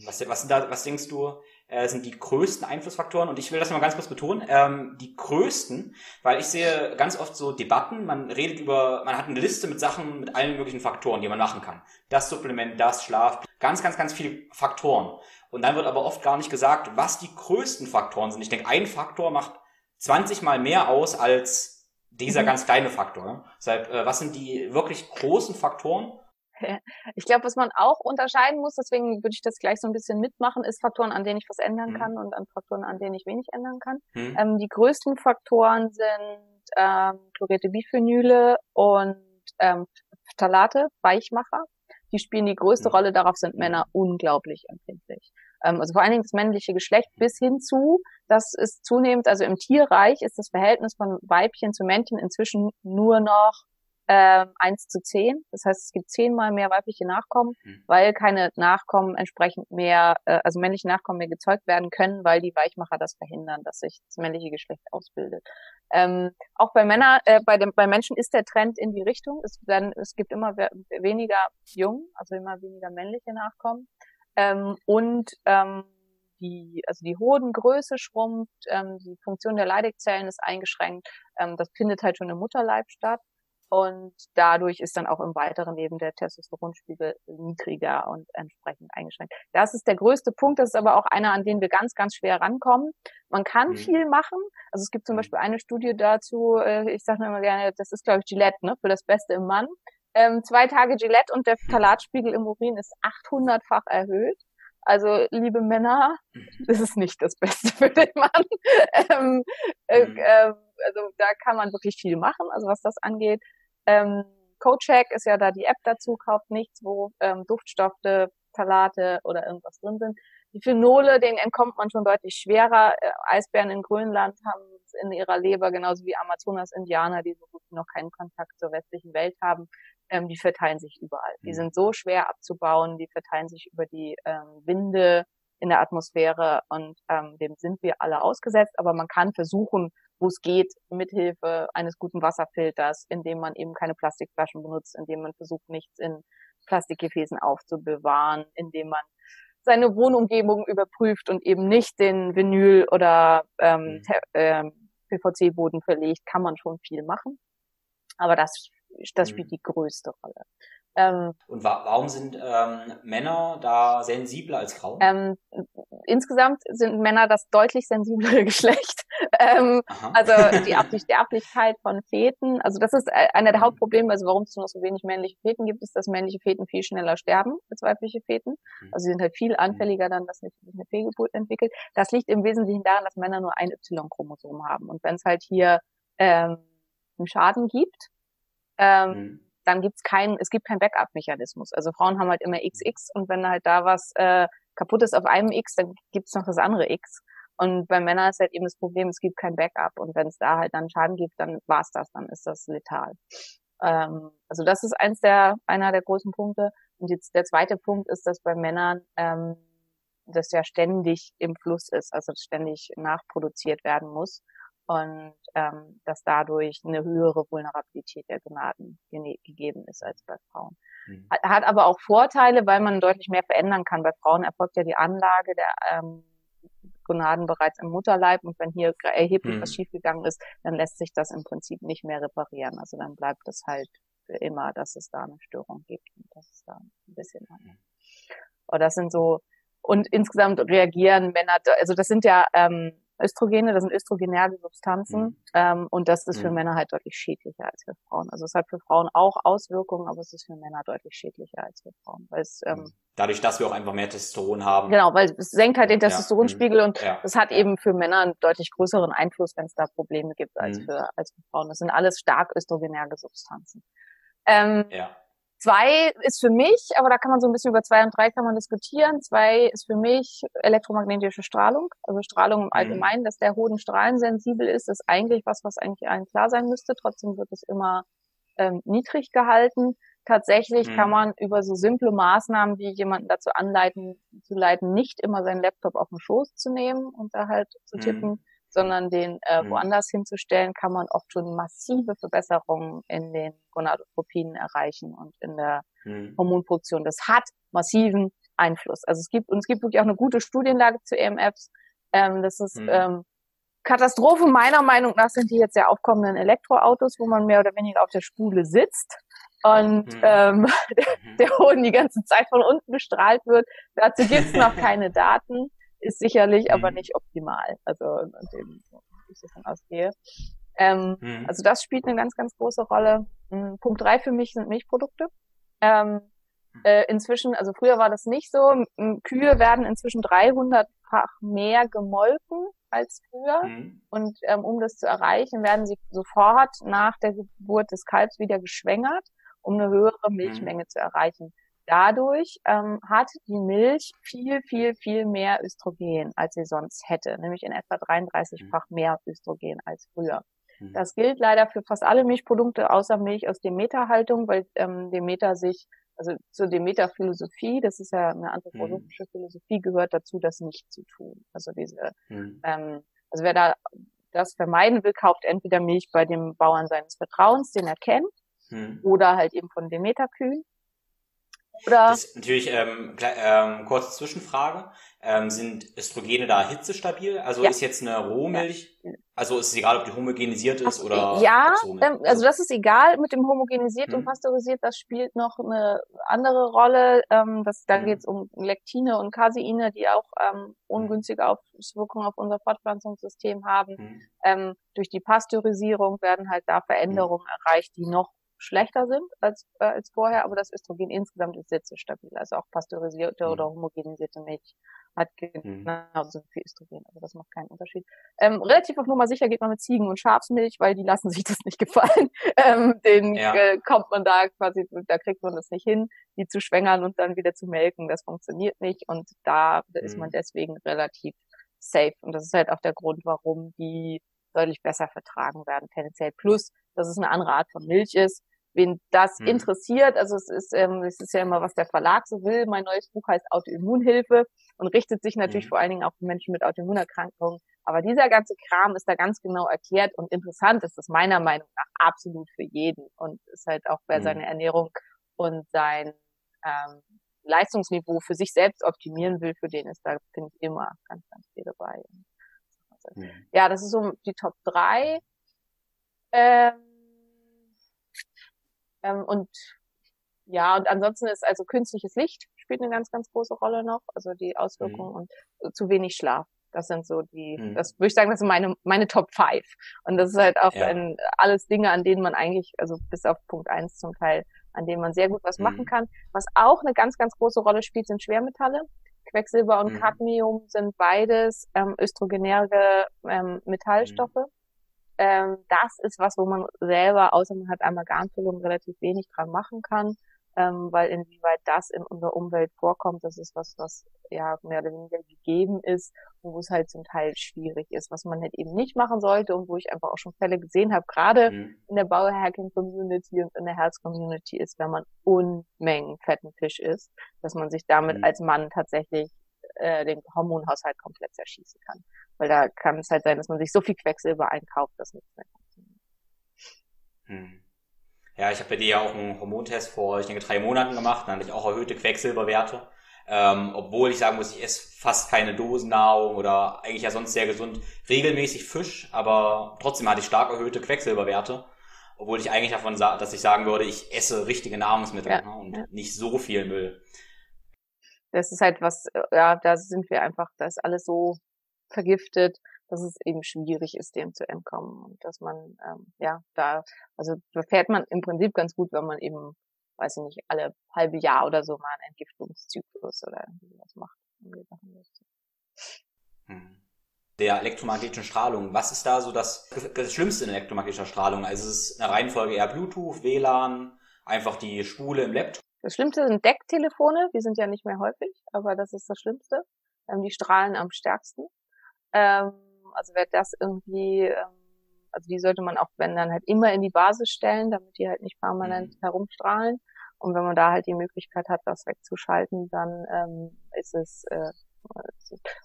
Was, was, sind da, was denkst du, äh, sind die größten Einflussfaktoren? Und ich will das mal ganz kurz betonen. Ähm, die größten, weil ich sehe ganz oft so Debatten, man redet über, man hat eine Liste mit Sachen, mit allen möglichen Faktoren, die man machen kann. Das Supplement, das Schlaf, ganz, ganz, ganz viele Faktoren. Und dann wird aber oft gar nicht gesagt, was die größten Faktoren sind. Ich denke, ein Faktor macht 20 mal mehr aus als dieser mhm. ganz kleine Faktor. Deshalb, äh, was sind die wirklich großen Faktoren? Ich glaube, was man auch unterscheiden muss, deswegen würde ich das gleich so ein bisschen mitmachen, ist Faktoren, an denen ich was ändern mhm. kann und an Faktoren, an denen ich wenig ändern kann. Mhm. Ähm, die größten Faktoren sind ähm, chlorierte Biphenyle und ähm, Phthalate, Weichmacher. Die spielen die größte mhm. Rolle, darauf sind Männer unglaublich empfindlich. Ähm, also vor allen Dingen das männliche Geschlecht bis hin zu, das ist zunehmend, also im Tierreich ist das Verhältnis von Weibchen zu Männchen inzwischen nur noch äh, 1 zu 10. Das heißt, es gibt zehnmal mehr weibliche Nachkommen, mhm. weil keine Nachkommen entsprechend mehr, äh, also männliche Nachkommen mehr gezeugt werden können, weil die Weichmacher das verhindern, dass sich das männliche Geschlecht ausbildet. Ähm, auch bei Männern, äh, bei, dem, bei Menschen ist der Trend in die Richtung. Es, werden, es gibt immer weniger Jungen, also immer weniger männliche Nachkommen. Ähm, und ähm, die, also die Hodengröße schrumpft, ähm, die Funktion der Leidigzellen ist eingeschränkt. Ähm, das findet halt schon im Mutterleib statt. Und dadurch ist dann auch im weiteren Leben der Testosteronspiegel niedriger und entsprechend eingeschränkt. Das ist der größte Punkt. Das ist aber auch einer, an den wir ganz, ganz schwer rankommen. Man kann mhm. viel machen. Also es gibt zum mhm. Beispiel eine Studie dazu, äh, ich sage immer gerne, das ist, glaube ich, Gillette, ne, für das Beste im Mann. Ähm, zwei Tage Gillette und der Phthalatspiegel im Urin ist 800-fach erhöht. Also, liebe Männer, mhm. das ist nicht das Beste für den Mann. ähm, äh, äh, also da kann man wirklich viel machen, also was das angeht. Ähm, CoCheck ist ja da die App dazu, kauft nichts, wo ähm, Duftstoffe, Phthalate oder irgendwas drin sind. Die Phenole, denen entkommt man schon deutlich schwerer. Äh, Eisbären in Grönland haben es in ihrer Leber, genauso wie Amazonas-Indianer, die so gut wie noch keinen Kontakt zur westlichen Welt haben. Ähm, die verteilen sich überall. Die mhm. sind so schwer abzubauen, die verteilen sich über die ähm, Winde in der Atmosphäre und ähm, dem sind wir alle ausgesetzt. Aber man kann versuchen, wo es geht, mithilfe eines guten Wasserfilters, indem man eben keine Plastikflaschen benutzt, indem man versucht, nichts in Plastikgefäßen aufzubewahren, indem man seine Wohnumgebung überprüft und eben nicht den Vinyl oder ähm, mhm. äh, PVC-Boden verlegt, kann man schon viel machen. Aber das, das spielt mhm. die größte Rolle. Ähm, und wa warum sind ähm, Männer da sensibler als Frauen? Ähm, insgesamt sind Männer das deutlich sensiblere Geschlecht. Ähm, also die, Ab die Sterblichkeit von Feten, also das ist äh, einer der mhm. Hauptprobleme, also warum es nur noch so wenig männliche Feten gibt, ist, dass männliche Feten viel schneller sterben als weibliche Feten. Mhm. Also sie sind halt viel mhm. anfälliger dann, dass sich eine Fehlgeburt entwickelt. Das liegt im Wesentlichen daran, dass Männer nur ein Y-Chromosom haben. Und wenn es halt hier ähm, einen Schaden gibt, ähm, mhm dann gibt's keinen, es gibt keinen Backup-Mechanismus. Also Frauen haben halt immer XX und wenn halt da was äh, kaputt ist auf einem X, dann gibt's noch das andere X. Und bei Männern ist halt eben das Problem, es gibt kein Backup. Und wenn es da halt dann Schaden gibt, dann war's das, dann ist das letal. Ähm, also das ist eins der, einer der großen Punkte. Und jetzt der zweite Punkt ist, dass bei Männern ähm, das ja ständig im Fluss ist, also ständig nachproduziert werden muss und ähm, dass dadurch eine höhere Vulnerabilität der Gonaden gegeben ist als bei Frauen. Mhm. Hat aber auch Vorteile, weil man deutlich mehr verändern kann. Bei Frauen erfolgt ja die Anlage der ähm, Gonaden bereits im Mutterleib und wenn hier erheblich mhm. was schiefgegangen ist, dann lässt sich das im Prinzip nicht mehr reparieren. Also dann bleibt es halt für immer, dass es da eine Störung gibt und das ist da ein bisschen anders. Aber das sind so und insgesamt reagieren Männer, also das sind ja ähm, Östrogene, das sind östrogenäre Substanzen mhm. ähm, und das ist für mhm. Männer halt deutlich schädlicher als für Frauen. Also es hat für Frauen auch Auswirkungen, aber es ist für Männer deutlich schädlicher als für Frauen. Weil es, ähm, mhm. Dadurch, dass wir auch einfach mehr Testosteron haben. Genau, weil es senkt halt den Testosteronspiegel ja. und ja. das hat eben für Männer einen deutlich größeren Einfluss, wenn es da Probleme gibt, als mhm. für als für Frauen. Das sind alles stark östrogenäre Substanzen. Ähm, ja. Zwei ist für mich, aber da kann man so ein bisschen über zwei und drei kann man diskutieren. Zwei ist für mich elektromagnetische Strahlung, also Strahlung im mhm. Allgemeinen, mhm. dass der Hoden strahlensensibel ist, ist eigentlich was, was eigentlich allen klar sein müsste. Trotzdem wird es immer ähm, niedrig gehalten. Tatsächlich mhm. kann man über so simple Maßnahmen wie jemanden dazu anleiten, zu leiten, nicht immer seinen Laptop auf den Schoß zu nehmen und da halt zu mhm. tippen, mhm sondern den äh, mhm. woanders hinzustellen, kann man oft schon massive Verbesserungen in den Gonadotropinen erreichen und in der mhm. Hormonproduktion. Das hat massiven Einfluss. Also es gibt, und es gibt wirklich auch eine gute Studienlage zu EMFs. Ähm, das ist mhm. ähm, Katastrophe meiner Meinung nach sind die jetzt ja aufkommenden Elektroautos, wo man mehr oder weniger auf der Spule sitzt und mhm. ähm, der, mhm. der Hoden die ganze Zeit von unten bestrahlt wird. Dazu gibt's noch keine Daten ist sicherlich mhm. aber nicht optimal. Also dem ich davon ausgehe. Ähm, mhm. Also das spielt eine ganz, ganz große Rolle. Mhm, Punkt drei für mich sind Milchprodukte. Ähm, mhm. äh, inzwischen, also früher war das nicht so. Kühe werden inzwischen 300-fach mehr gemolken als früher. Mhm. Und ähm, um das zu erreichen, werden sie sofort nach der Geburt des Kalbs wieder geschwängert, um eine höhere mhm. Milchmenge zu erreichen. Dadurch ähm, hat die Milch viel, viel, viel mehr Östrogen, als sie sonst hätte, nämlich in etwa 33-fach mhm. mehr Östrogen als früher. Mhm. Das gilt leider für fast alle Milchprodukte außer Milch aus Demeterhaltung, weil ähm, Demeter sich, also zur Demeter-Philosophie, das ist ja eine anthroposophische mhm. Philosophie, gehört dazu, das nicht zu tun. Also diese, mhm. ähm, also wer da das vermeiden will, kauft entweder Milch bei dem Bauern seines Vertrauens, den er kennt, mhm. oder halt eben von Demeter-Kühen. Oder? Das ist natürlich ähm, ähm, kurze Zwischenfrage. Ähm, sind Östrogene da hitzestabil? Also ja. ist jetzt eine Rohmilch, ja. also ist es egal, ob die homogenisiert ist Ach, oder Ja, ähm, also das ist egal mit dem homogenisiert hm. und pasteurisiert, das spielt noch eine andere Rolle. Ähm, das, da hm. geht es um Lektine und Caseine, die auch ähm, ungünstige Auswirkungen auf unser Fortpflanzungssystem haben. Hm. Ähm, durch die Pasteurisierung werden halt da Veränderungen hm. erreicht, die noch schlechter sind als, äh, als vorher, aber das Östrogen insgesamt ist sehr, sehr stabil. Also auch pasteurisierte mhm. oder homogenisierte Milch hat mhm. genauso mhm. viel Östrogen. Also das macht keinen Unterschied. Ähm, relativ auf Nummer sicher geht man mit Ziegen- und Schafsmilch, weil die lassen sich das nicht gefallen. ähm, den ja. äh, kommt man da quasi, da kriegt man das nicht hin, die zu schwängern und dann wieder zu melken. Das funktioniert nicht und da mhm. ist man mhm. deswegen relativ safe. Und das ist halt auch der Grund, warum die deutlich besser vertragen werden, tendenziell. Plus, dass es eine andere Art von Milch ist wen das hm. interessiert, also es ist, ähm, es ist ja immer, was der Verlag so will. Mein neues Buch heißt Autoimmunhilfe und richtet sich natürlich hm. vor allen Dingen auch für Menschen mit Autoimmunerkrankungen. Aber dieser ganze Kram ist da ganz genau erklärt und interessant ist das meiner Meinung nach absolut für jeden und ist halt auch, wer hm. seine Ernährung und sein ähm, Leistungsniveau für sich selbst optimieren will, für den ist da, finde ich, immer ganz, ganz viel dabei. Ja, das ist so die Top drei. Ähm, ähm, und ja, und ansonsten ist also künstliches Licht spielt eine ganz, ganz große Rolle noch, also die Auswirkungen mhm. und zu wenig Schlaf. Das sind so die, mhm. das würde ich sagen, das sind meine, meine Top five. Und das ist halt auch ja. ein, alles Dinge, an denen man eigentlich, also bis auf Punkt eins zum Teil, an denen man sehr gut was mhm. machen kann. Was auch eine ganz, ganz große Rolle spielt, sind Schwermetalle. Quecksilber und mhm. Cadmium sind beides ähm, östrogenäre ähm, Metallstoffe. Ähm, das ist was, wo man selber, außer man hat Amalgamfüllung, relativ wenig dran machen kann, ähm, weil inwieweit das in unserer Umwelt vorkommt, das ist was, was ja mehr oder weniger gegeben ist und wo es halt zum Teil schwierig ist, was man halt eben nicht machen sollte und wo ich einfach auch schon Fälle gesehen habe, gerade mhm. in der Biohacking-Community und in der Health-Community ist, wenn man Unmengen fetten Fisch isst, dass man sich damit mhm. als Mann tatsächlich äh, den Hormonhaushalt komplett zerschießen kann. Weil da kann es halt sein, dass man sich so viel Quecksilber einkauft, dass nichts mehr funktioniert. Hm. Ja, ich habe bei dir ja auch einen Hormontest vor, ich denke, drei Monaten gemacht. Dann hatte ich auch erhöhte Quecksilberwerte. Ähm, obwohl ich sagen muss, ich esse fast keine Dosennahrung oder eigentlich ja sonst sehr gesund, regelmäßig Fisch, aber trotzdem hatte ich stark erhöhte Quecksilberwerte. Obwohl ich eigentlich davon dass ich sagen würde, ich esse richtige Nahrungsmittel ja, ne, und ja. nicht so viel Müll. Das ist halt was, äh, ja, da sind wir einfach, da ist alles so vergiftet, dass es eben schwierig ist, dem zu entkommen. Und dass man, ähm, ja, da, also da fährt man im Prinzip ganz gut, wenn man eben, weiß ich nicht, alle halbe Jahr oder so mal einen Entgiftungszyklus oder irgendwie was macht. Hm. Der elektromagnetischen Strahlung, was ist da so das, das Schlimmste in elektromagnetischer Strahlung? Also ist es eine Reihenfolge eher Bluetooth, WLAN, einfach die Spule im Laptop? Das Schlimmste sind Decktelefone, die sind ja nicht mehr häufig, aber das ist das Schlimmste. Ähm, die strahlen am stärksten. Ähm, also wer das irgendwie, ähm, also die sollte man auch, wenn dann halt immer in die Basis stellen, damit die halt nicht permanent mhm. herumstrahlen. Und wenn man da halt die Möglichkeit hat, das wegzuschalten, dann ähm, ist es äh,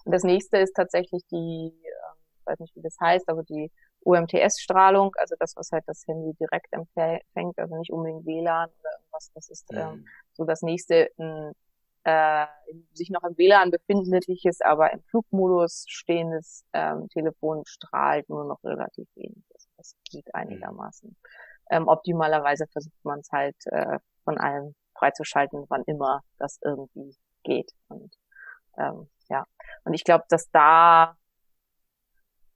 und das nächste ist tatsächlich die, äh, weiß nicht wie das heißt, aber die UMTS-Strahlung, also das, was halt das Handy direkt empfängt, also nicht unbedingt WLAN oder irgendwas, das ist ähm, mhm. so das nächste, ein äh, sich noch im WLAN befindliches, aber im Flugmodus stehendes ähm, Telefon strahlt nur noch relativ wenig. Also das geht mhm. einigermaßen. Ähm, optimalerweise versucht man es halt äh, von allem freizuschalten, wann immer das irgendwie geht. Und ähm, ja, und ich glaube, dass da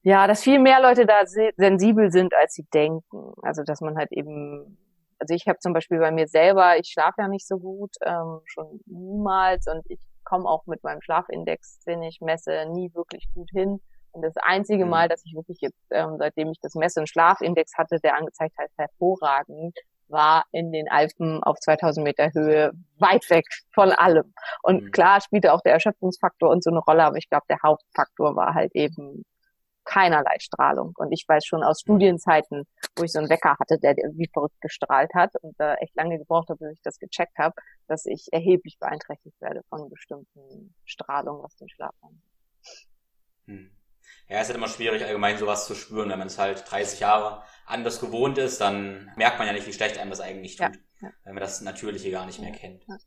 ja, dass viel mehr Leute da sensibel sind, als sie denken. Also dass man halt eben also ich habe zum Beispiel bei mir selber, ich schlafe ja nicht so gut, ähm, schon niemals und ich komme auch mit meinem Schlafindex, den ich messe, nie wirklich gut hin. Und das einzige Mal, mhm. dass ich wirklich jetzt, ähm, seitdem ich das Messe- und Schlafindex hatte, der angezeigt hat, hervorragend, war in den Alpen auf 2000 Meter Höhe weit weg von allem. Und mhm. klar spielte auch der Erschöpfungsfaktor und so eine Rolle, aber ich glaube, der Hauptfaktor war halt eben keinerlei Strahlung. Und ich weiß schon aus Studienzeiten, wo ich so einen Wecker hatte, der wie verrückt gestrahlt hat und da echt lange gebraucht habe, bis ich das gecheckt habe, dass ich erheblich beeinträchtigt werde von bestimmten Strahlungen, was den Schlaf. Hm. Ja, es ist halt immer schwierig, allgemein sowas zu spüren. Wenn man es halt 30 Jahre anders gewohnt ist, dann merkt man ja nicht, wie schlecht einem das eigentlich tut, ja, ja. wenn man das Natürliche gar nicht mehr kennt. Ja.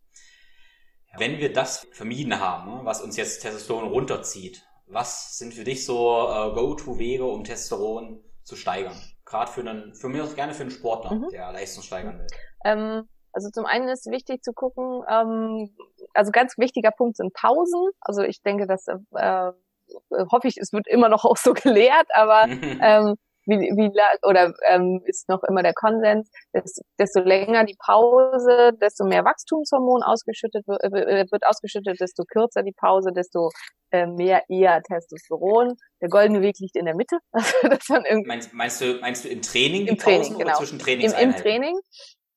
Wenn wir das vermieden haben, ne, was uns jetzt Testosteron runterzieht, was sind für dich so äh, Go-To-Wege, um Testosteron zu steigern? Gerade für einen, für mich auch gerne für einen Sportler, mhm. der Leistung steigern will. Ähm, also zum einen ist wichtig zu gucken, ähm, also ganz wichtiger Punkt sind Pausen. Also ich denke, dass äh, hoffe ich, es wird immer noch auch so gelehrt, aber ähm, wie, wie oder ähm, ist noch immer der Konsens, desto, desto länger die Pause, desto mehr Wachstumshormon ausgeschüttet wird, äh, wird ausgeschüttet, desto kürzer die Pause, desto äh, mehr eher Testosteron. Der goldene Weg liegt in der Mitte. Also das dann irgendwie meinst, meinst du meinst du im Training Im Training, genau. zwischen Im, Im Training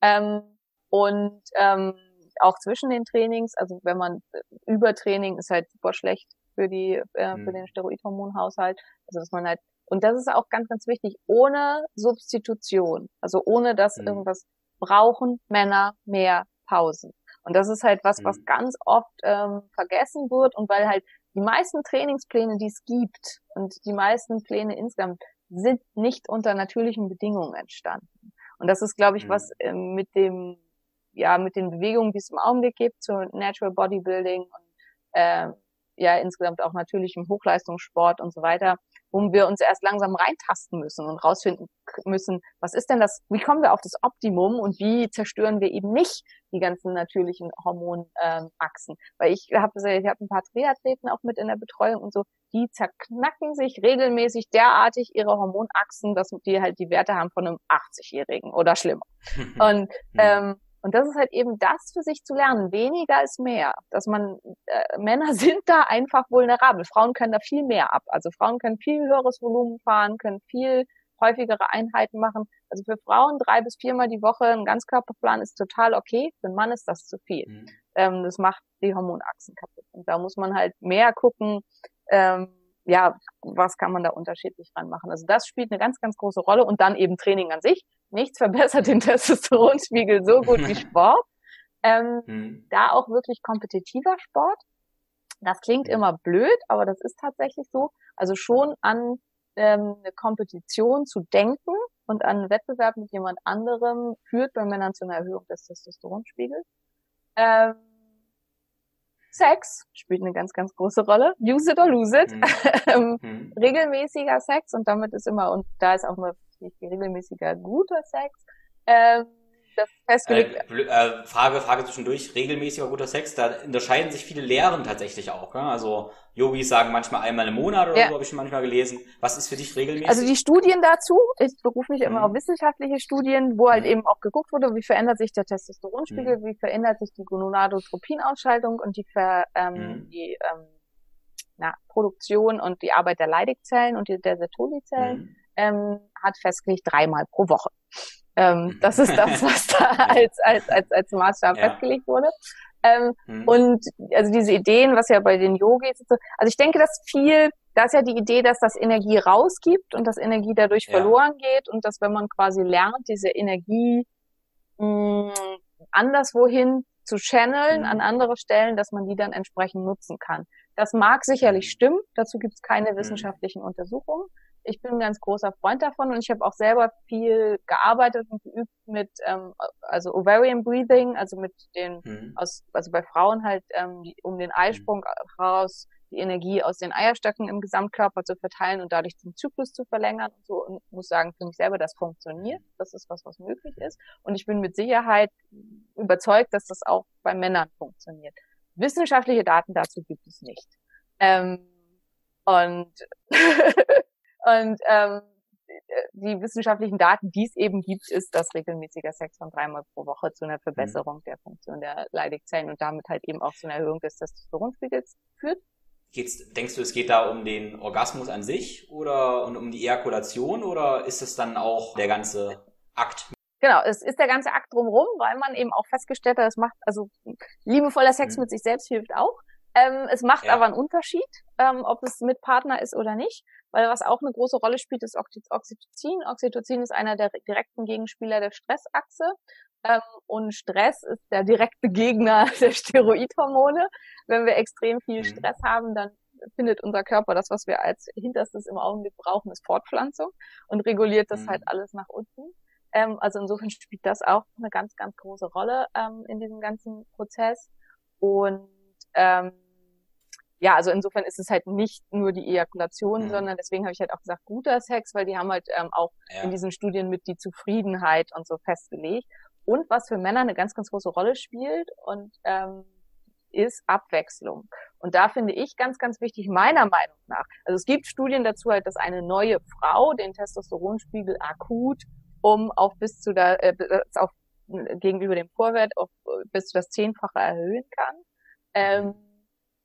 ähm, und ähm, auch zwischen den Trainings. Also wenn man äh, Übertraining ist halt super schlecht für die äh, für hm. den Steroidhormonhaushalt. Also dass man halt und das ist auch ganz, ganz wichtig, ohne Substitution, also ohne dass mhm. irgendwas brauchen Männer mehr Pausen. Und das ist halt was, mhm. was ganz oft ähm, vergessen wird und weil halt die meisten Trainingspläne, die es gibt und die meisten Pläne insgesamt sind nicht unter natürlichen Bedingungen entstanden. Und das ist, glaube ich, mhm. was äh, mit dem, ja, mit den Bewegungen, die es im Augenblick gibt, zu Natural Bodybuilding und äh, ja insgesamt auch natürlichem Hochleistungssport und so weiter, wo wir uns erst langsam reintasten müssen und rausfinden müssen, was ist denn das, wie kommen wir auf das Optimum und wie zerstören wir eben nicht die ganzen natürlichen Hormonachsen. Ähm, Weil ich habe ich hab ein paar Triathleten auch mit in der Betreuung und so, die zerknacken sich regelmäßig derartig ihre Hormonachsen, dass die halt die Werte haben von einem 80-Jährigen oder schlimmer. und ähm, und das ist halt eben das für sich zu lernen. Weniger ist mehr. Dass man, äh, Männer sind da einfach vulnerabel. Frauen können da viel mehr ab. Also Frauen können viel höheres Volumen fahren, können viel häufigere Einheiten machen. Also für Frauen drei bis viermal die Woche ein Ganzkörperplan ist total okay. Für einen Mann ist das zu viel. Mhm. Ähm, das macht die Hormonachsen kaputt. Und da muss man halt mehr gucken, ähm, ja, was kann man da unterschiedlich dran machen. Also das spielt eine ganz, ganz große Rolle und dann eben Training an sich. Nichts verbessert den Testosteronspiegel so gut wie Sport. Ähm, hm. Da auch wirklich kompetitiver Sport. Das klingt immer blöd, aber das ist tatsächlich so. Also schon an ähm, eine Kompetition zu denken und an einen Wettbewerb mit jemand anderem führt bei Männern zu einer Erhöhung des Testosteronspiegels. Ähm, Sex spielt eine ganz, ganz große Rolle. Use it or lose it. Mhm. mhm. Regelmäßiger Sex und damit ist immer, und da ist auch mal regelmäßiger guter Sex. Ähm, das festgelegt. Äh, äh, Frage, Frage zwischendurch, regelmäßiger guter Sex, da unterscheiden sich viele Lehren tatsächlich auch. Ja? Also Yogis sagen manchmal einmal im Monat oder ja. so, habe ich schon manchmal gelesen. Was ist für dich regelmäßig? Also die Studien dazu, ich berufe mich immer mhm. auf wissenschaftliche Studien, wo halt mhm. eben auch geguckt wurde, wie verändert sich der Testosteronspiegel, mhm. wie verändert sich die Gonadotropinausschaltung und die, Ver, ähm, mhm. die ähm, na, Produktion und die Arbeit der Leidigzellen und der Sertoli-Zellen, mhm. ähm, hat festgelegt dreimal pro Woche. Ähm, das ist das, was da als, als, als, als Maßstab ja. festgelegt wurde. Ähm, mhm. Und also diese Ideen, was ja bei den Yogis, also ich denke, dass viel, da ist ja die Idee, dass das Energie rausgibt und dass Energie dadurch ja. verloren geht und dass wenn man quasi lernt, diese Energie mh, anderswohin zu channeln mhm. an andere Stellen, dass man die dann entsprechend nutzen kann. Das mag sicherlich mhm. stimmen, dazu gibt es keine mhm. wissenschaftlichen Untersuchungen ich bin ein ganz großer Freund davon und ich habe auch selber viel gearbeitet und geübt mit ähm, also Ovarian Breathing, also mit den mhm. aus also bei Frauen halt ähm, die, um den Eisprung mhm. raus die Energie aus den Eierstöcken im Gesamtkörper zu verteilen und dadurch den Zyklus zu verlängern und so und muss sagen für mich selber das funktioniert, das ist was was möglich ist und ich bin mit Sicherheit überzeugt, dass das auch bei Männern funktioniert. Wissenschaftliche Daten dazu gibt es nicht. Ähm, und Und ähm, die wissenschaftlichen Daten, die es eben gibt, ist, dass regelmäßiger Sex von dreimal pro Woche zu einer Verbesserung mhm. der Funktion der Leidigzellen und damit halt eben auch zu einer Erhöhung des Testosteronspiegels führt. Geht's, denkst du, es geht da um den Orgasmus an sich oder und um die Ejakulation oder ist es dann auch der ganze Akt Genau, es ist der ganze Akt drumherum, weil man eben auch festgestellt hat, es macht, also liebevoller Sex mhm. mit sich selbst hilft auch. Ähm, es macht ja. aber einen Unterschied, ähm, ob es mit Partner ist oder nicht, weil was auch eine große Rolle spielt, ist Oxytocin. Oxytocin ist einer der direkten Gegenspieler der Stressachse. Ähm, und Stress ist der direkte Gegner der Steroidhormone. Wenn wir extrem viel mhm. Stress haben, dann findet unser Körper das, was wir als hinterstes im Augenblick brauchen, ist Fortpflanzung und reguliert das halt mhm. alles nach unten. Ähm, also insofern spielt das auch eine ganz, ganz große Rolle ähm, in diesem ganzen Prozess. Und ähm, ja, also insofern ist es halt nicht nur die Ejakulation, mhm. sondern deswegen habe ich halt auch gesagt, guter Sex, weil die haben halt ähm, auch ja. in diesen Studien mit die Zufriedenheit und so festgelegt. Und was für Männer eine ganz, ganz große Rolle spielt und ähm, ist Abwechslung. Und da finde ich ganz, ganz wichtig, meiner Meinung nach. Also es gibt Studien dazu halt, dass eine neue Frau den Testosteronspiegel akut um auf bis zu der, äh, auf, gegenüber dem Vorwert auf bis zu das Zehnfache erhöhen kann. Ähm,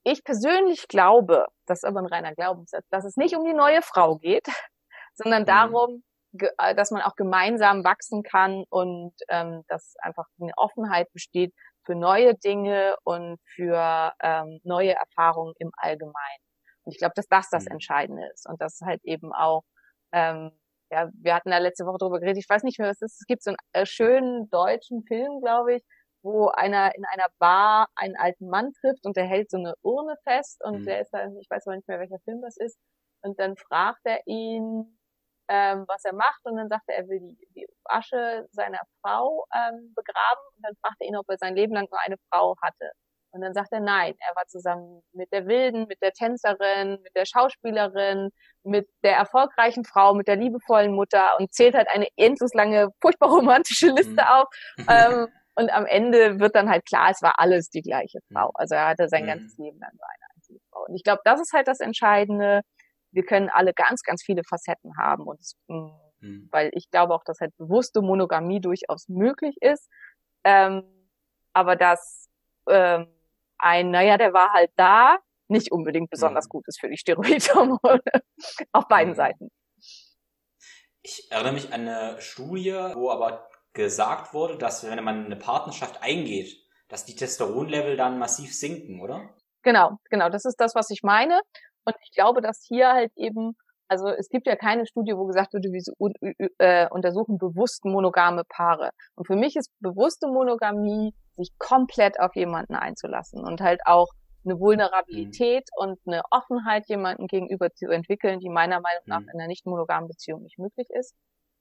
ich persönlich glaube, das ist aber ein reiner Glaubenssatz, dass es nicht um die neue Frau geht, sondern mhm. darum, äh, dass man auch gemeinsam wachsen kann und ähm, dass einfach eine Offenheit besteht für neue Dinge und für ähm, neue Erfahrungen im Allgemeinen. Und ich glaube, dass das das mhm. Entscheidende ist und dass halt eben auch ähm, ja, wir hatten da letzte Woche drüber geredet, ich weiß nicht mehr, was es ist. Es gibt so einen äh, schönen deutschen Film, glaube ich, wo einer in einer Bar einen alten Mann trifft und der hält so eine Urne fest und mhm. der ist dann, ich weiß aber nicht mehr, welcher Film das ist. Und dann fragt er ihn, ähm, was er macht und dann sagt er, er will die, die Asche seiner Frau ähm, begraben und dann fragt er ihn, ob er sein Leben lang nur eine Frau hatte. Und dann sagt er nein, er war zusammen mit der Wilden, mit der Tänzerin, mit der Schauspielerin, mit der erfolgreichen Frau, mit der liebevollen Mutter und zählt halt eine endlos lange, furchtbar romantische Liste mhm. auf. ähm, und am Ende wird dann halt klar, es war alles die gleiche mhm. Frau. Also er hatte sein mhm. ganzes Leben lang nur eine einzige Frau. Und ich glaube, das ist halt das Entscheidende. Wir können alle ganz, ganz viele Facetten haben und es, mhm. weil ich glaube auch, dass halt bewusste Monogamie durchaus möglich ist. Ähm, aber dass ähm, ein, naja, der war halt da, nicht unbedingt besonders mhm. gut ist für die Steroidhormone. Auf beiden mhm. Seiten. Ich erinnere mich an eine Studie, wo aber gesagt wurde, dass wenn man eine Partnerschaft eingeht, dass die Testosteronlevel dann massiv sinken, oder? Genau, genau. Das ist das, was ich meine. Und ich glaube, dass hier halt eben, also es gibt ja keine Studie, wo gesagt wird, wir äh, untersuchen bewusst monogame Paare. Und für mich ist bewusste Monogamie, sich komplett auf jemanden einzulassen und halt auch eine Vulnerabilität mhm. und eine Offenheit jemanden gegenüber zu entwickeln, die meiner Meinung nach mhm. in einer nicht monogamen Beziehung nicht möglich ist.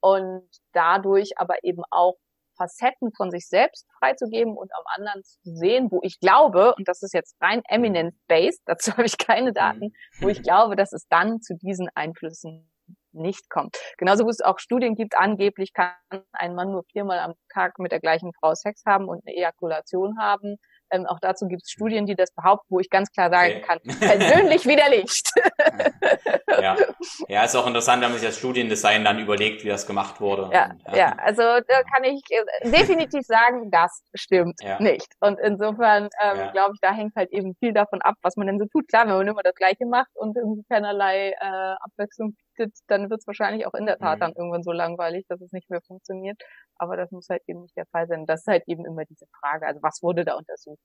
Und dadurch aber eben auch Facetten von sich selbst freizugeben und am anderen zu sehen, wo ich glaube, und das ist jetzt rein mhm. eminence-based, dazu habe ich keine mhm. Daten, wo ich glaube, dass es dann zu diesen Einflüssen nicht kommt. Genauso wie es auch Studien gibt, angeblich kann ein Mann nur viermal am Tag mit der gleichen Frau Sex haben und eine Ejakulation haben. Ähm, auch dazu gibt es Studien, die das behaupten, wo ich ganz klar sagen okay. kann, persönlich widerlegt. ja. ja, ist auch interessant, wenn man sich das Studiendesign dann überlegt, wie das gemacht wurde. Ja, ja. ja. also da kann ich äh, definitiv sagen, das stimmt ja. nicht. Und insofern ähm, ja. glaube ich, da hängt halt eben viel davon ab, was man denn so tut. Klar, wenn man immer das Gleiche macht und irgendwie keinerlei äh, Abwechslung bietet, dann wird es wahrscheinlich auch in der Tat mhm. dann irgendwann so langweilig, dass es nicht mehr funktioniert. Aber das muss halt eben nicht der Fall sein. Das ist halt eben immer diese Frage, also was wurde da untersucht?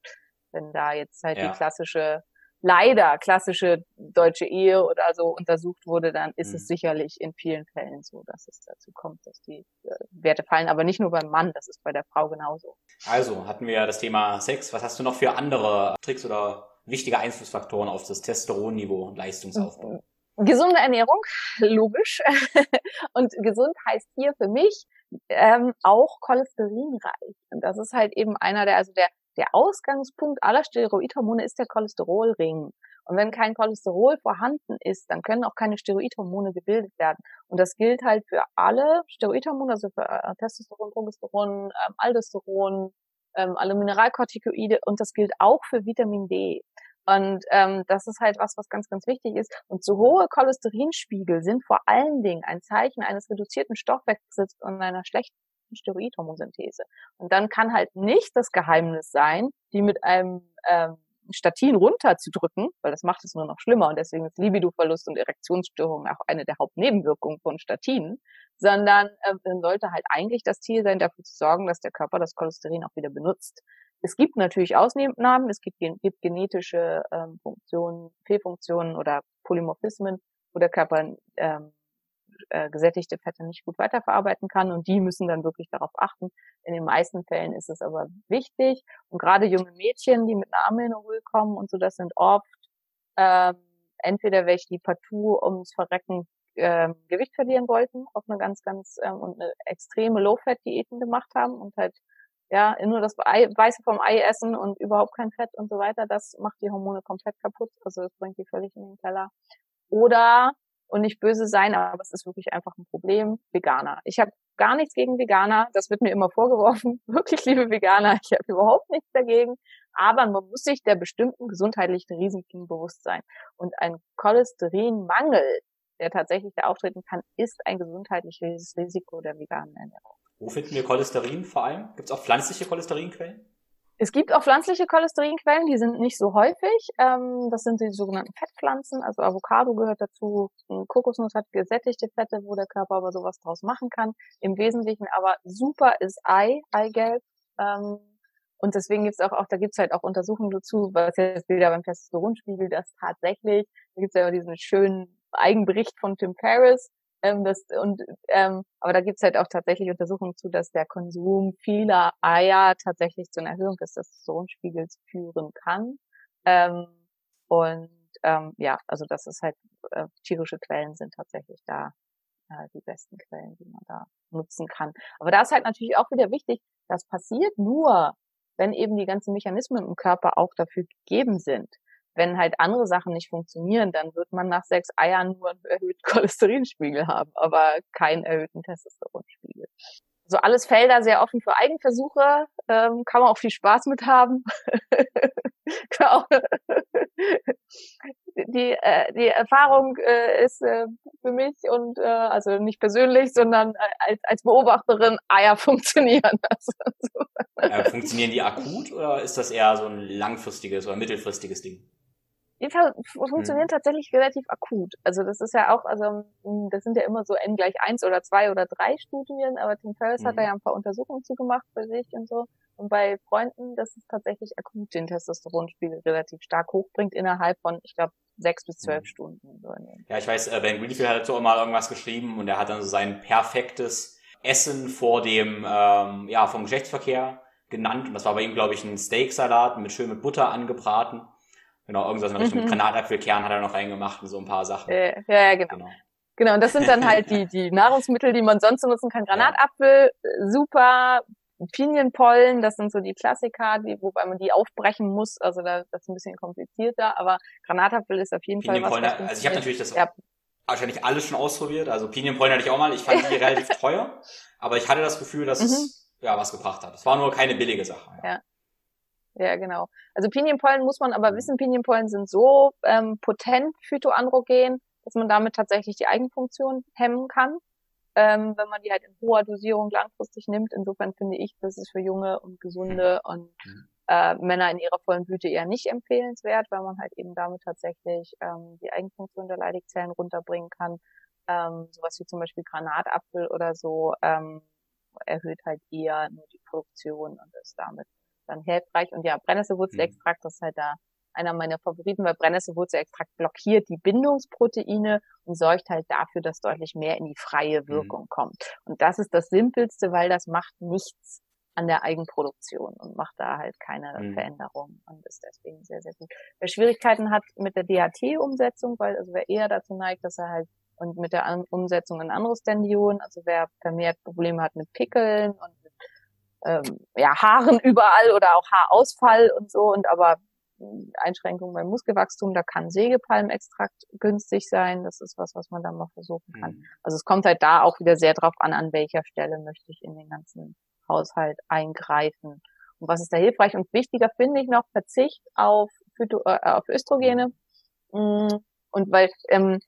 Wenn da jetzt halt ja. die klassische, leider klassische deutsche Ehe oder so untersucht wurde, dann ist mhm. es sicherlich in vielen Fällen so, dass es dazu kommt, dass die äh, Werte fallen. Aber nicht nur beim Mann, das ist bei der Frau genauso. Also hatten wir ja das Thema Sex. Was hast du noch für andere Tricks oder wichtige Einflussfaktoren auf das Testosteronniveau und Leistungsaufbau? Gesunde Ernährung, logisch. und gesund heißt hier für mich ähm, auch cholesterinreich. Und das ist halt eben einer der, also der, der Ausgangspunkt aller Steroidhormone ist der Cholesterolring. Und wenn kein Cholesterol vorhanden ist, dann können auch keine Steroidhormone gebildet werden. Und das gilt halt für alle Steroidhormone, also für äh, Testosteron, Progesteron, ähm, Aldosteron, ähm, alle Mineralkortikoide und das gilt auch für Vitamin D. Und ähm, das ist halt was, was ganz, ganz wichtig ist. Und zu hohe Cholesterinspiegel sind vor allen Dingen ein Zeichen eines reduzierten Stoffwechsels und einer schlechten Steroidhormonsynthese. Und dann kann halt nicht das Geheimnis sein, die mit einem ähm, Statin runterzudrücken, weil das macht es nur noch schlimmer und deswegen ist Libidoverlust und Erektionsstörung auch eine der Hauptnebenwirkungen von Statinen, sondern äh, dann sollte halt eigentlich das Ziel sein, dafür zu sorgen, dass der Körper das Cholesterin auch wieder benutzt. Es gibt natürlich Ausnahmen, es gibt, gibt genetische ähm, Funktionen, Fehlfunktionen oder Polymorphismen, wo der Körper ähm, äh, gesättigte Fette nicht gut weiterverarbeiten kann und die müssen dann wirklich darauf achten. In den meisten Fällen ist es aber wichtig und gerade junge Mädchen, die mit einer Amenorrhoe kommen und so, das sind oft ähm, entweder welche, die partout ums Verrecken ähm, Gewicht verlieren wollten, auf eine ganz, ganz ähm, und eine extreme Low-Fat-Diäten gemacht haben und halt ja nur das Ei, Weiße vom Ei essen und überhaupt kein Fett und so weiter, das macht die Hormone komplett kaputt, also das bringt die völlig in den Keller. Oder und nicht böse sein, aber es ist wirklich einfach ein Problem. Veganer. Ich habe gar nichts gegen Veganer. Das wird mir immer vorgeworfen. Wirklich, liebe Veganer, ich habe überhaupt nichts dagegen. Aber man muss sich der bestimmten gesundheitlichen Risiken bewusst sein. Und ein Cholesterinmangel, der tatsächlich da auftreten kann, ist ein gesundheitliches Risiko der veganen Ernährung. Wo finden wir Cholesterin vor allem? Gibt es auch pflanzliche Cholesterinquellen? Es gibt auch pflanzliche Cholesterinquellen, die sind nicht so häufig. Ähm, das sind die sogenannten Fettpflanzen, also Avocado gehört dazu. Kokosnuss hat gesättigte Fette, wo der Körper aber sowas draus machen kann. Im Wesentlichen aber super ist Ei, Eigelb. Ähm, und deswegen gibt's auch, auch, da gibt's halt auch Untersuchungen dazu, was jetzt wieder beim Testosteronspiegel, dass tatsächlich, da gibt's ja diesen schönen Eigenbericht von Tim Ferriss, ähm, das, und, ähm, aber da gibt's halt auch tatsächlich Untersuchungen zu, dass der Konsum vieler Eier tatsächlich zu einer Erhöhung des Testosteronspiegels führen kann. Ähm, und ähm, ja, also das ist halt, äh, tierische Quellen sind tatsächlich da äh, die besten Quellen, die man da nutzen kann. Aber da ist halt natürlich auch wieder wichtig, das passiert nur, wenn eben die ganzen Mechanismen im Körper auch dafür gegeben sind wenn halt andere Sachen nicht funktionieren, dann wird man nach sechs Eiern nur einen erhöhten Cholesterinspiegel haben, aber keinen erhöhten Testosteronspiegel. So also alles Felder sehr offen für Eigenversuche, ähm, kann man auch viel Spaß mit haben. die, äh, die Erfahrung äh, ist äh, für mich und äh, also nicht persönlich, sondern als, als Beobachterin, Eier funktionieren. Also, so. äh, funktionieren die akut oder ist das eher so ein langfristiges oder mittelfristiges Ding? Die funktionieren hm. tatsächlich relativ akut. Also das ist ja auch, also hm, das sind ja immer so n gleich eins oder zwei oder drei Studien, aber Tim Ferriss hm. hat da mhm. ja ein paar Untersuchungen zugemacht bei sich und so. Und bei Freunden, dass es tatsächlich akut den Testosteronspiegel relativ stark hochbringt innerhalb von, ich glaube, sechs bis zwölf hm. Stunden. So ja, ich weiß, äh, Ben Greenfield hat dazu auch mal irgendwas geschrieben und er hat dann so sein perfektes Essen vor dem, ähm, ja, vom Geschlechtsverkehr genannt. Und das war bei ihm, glaube ich, ein Steaksalat mit schön mit Butter angebraten. Genau, irgendwas in Richtung mhm. Granatapfelkern hat er noch reingemacht und so ein paar Sachen. Äh, ja, ja, genau. genau. Genau, und das sind dann halt die, die Nahrungsmittel, die man sonst nutzen kann. Granatapfel, super. Pinienpollen, das sind so die Klassiker, die, wobei man die aufbrechen muss. Also da, das ist ein bisschen komplizierter, aber Granatapfel ist auf jeden Fall was. was also ich habe natürlich das ja. wahrscheinlich alles schon ausprobiert. Also Pinienpollen hatte ich auch mal. Ich fand die relativ teuer, aber ich hatte das Gefühl, dass mhm. es ja was gebracht hat. Es war nur keine billige Sache. Ja. ja. Ja, genau. Also Pinienpollen muss man aber mhm. wissen, Pinienpollen sind so ähm, potent phytoandrogen, dass man damit tatsächlich die Eigenfunktion hemmen kann, ähm, wenn man die halt in hoher Dosierung langfristig nimmt. Insofern finde ich, das ist für junge und gesunde und mhm. äh, Männer in ihrer vollen Blüte eher nicht empfehlenswert, weil man halt eben damit tatsächlich ähm, die Eigenfunktion der Leidigzellen runterbringen kann. Ähm, sowas wie zum Beispiel Granatapfel oder so ähm, erhöht halt eher nur die Produktion und ist damit dann hilfreich. Und ja, Brennnesselwurzelextrakt, das ist halt da einer meiner Favoriten, weil Brennnesselwurzelextrakt blockiert die Bindungsproteine und sorgt halt dafür, dass deutlich mehr in die freie mhm. Wirkung mhm. kommt. Und das ist das Simpelste, weil das macht nichts an der Eigenproduktion und macht da halt keine mhm. Veränderung und ist deswegen sehr, sehr gut. Wer Schwierigkeiten hat mit der DHT-Umsetzung, weil also wer eher dazu neigt, dass er halt und mit der Umsetzung in anderes Tendion, also wer vermehrt Probleme hat mit Pickeln und ähm, ja, Haaren überall oder auch Haarausfall und so und aber hm, Einschränkungen beim Muskelwachstum, da kann Sägepalmextrakt günstig sein. Das ist was, was man dann mal versuchen kann. Mhm. Also es kommt halt da auch wieder sehr drauf an, an welcher Stelle möchte ich in den ganzen Haushalt eingreifen. Und was ist da hilfreich und wichtiger finde ich noch, Verzicht auf, Phyto, äh, auf Östrogene. Mhm. Und weil ähm,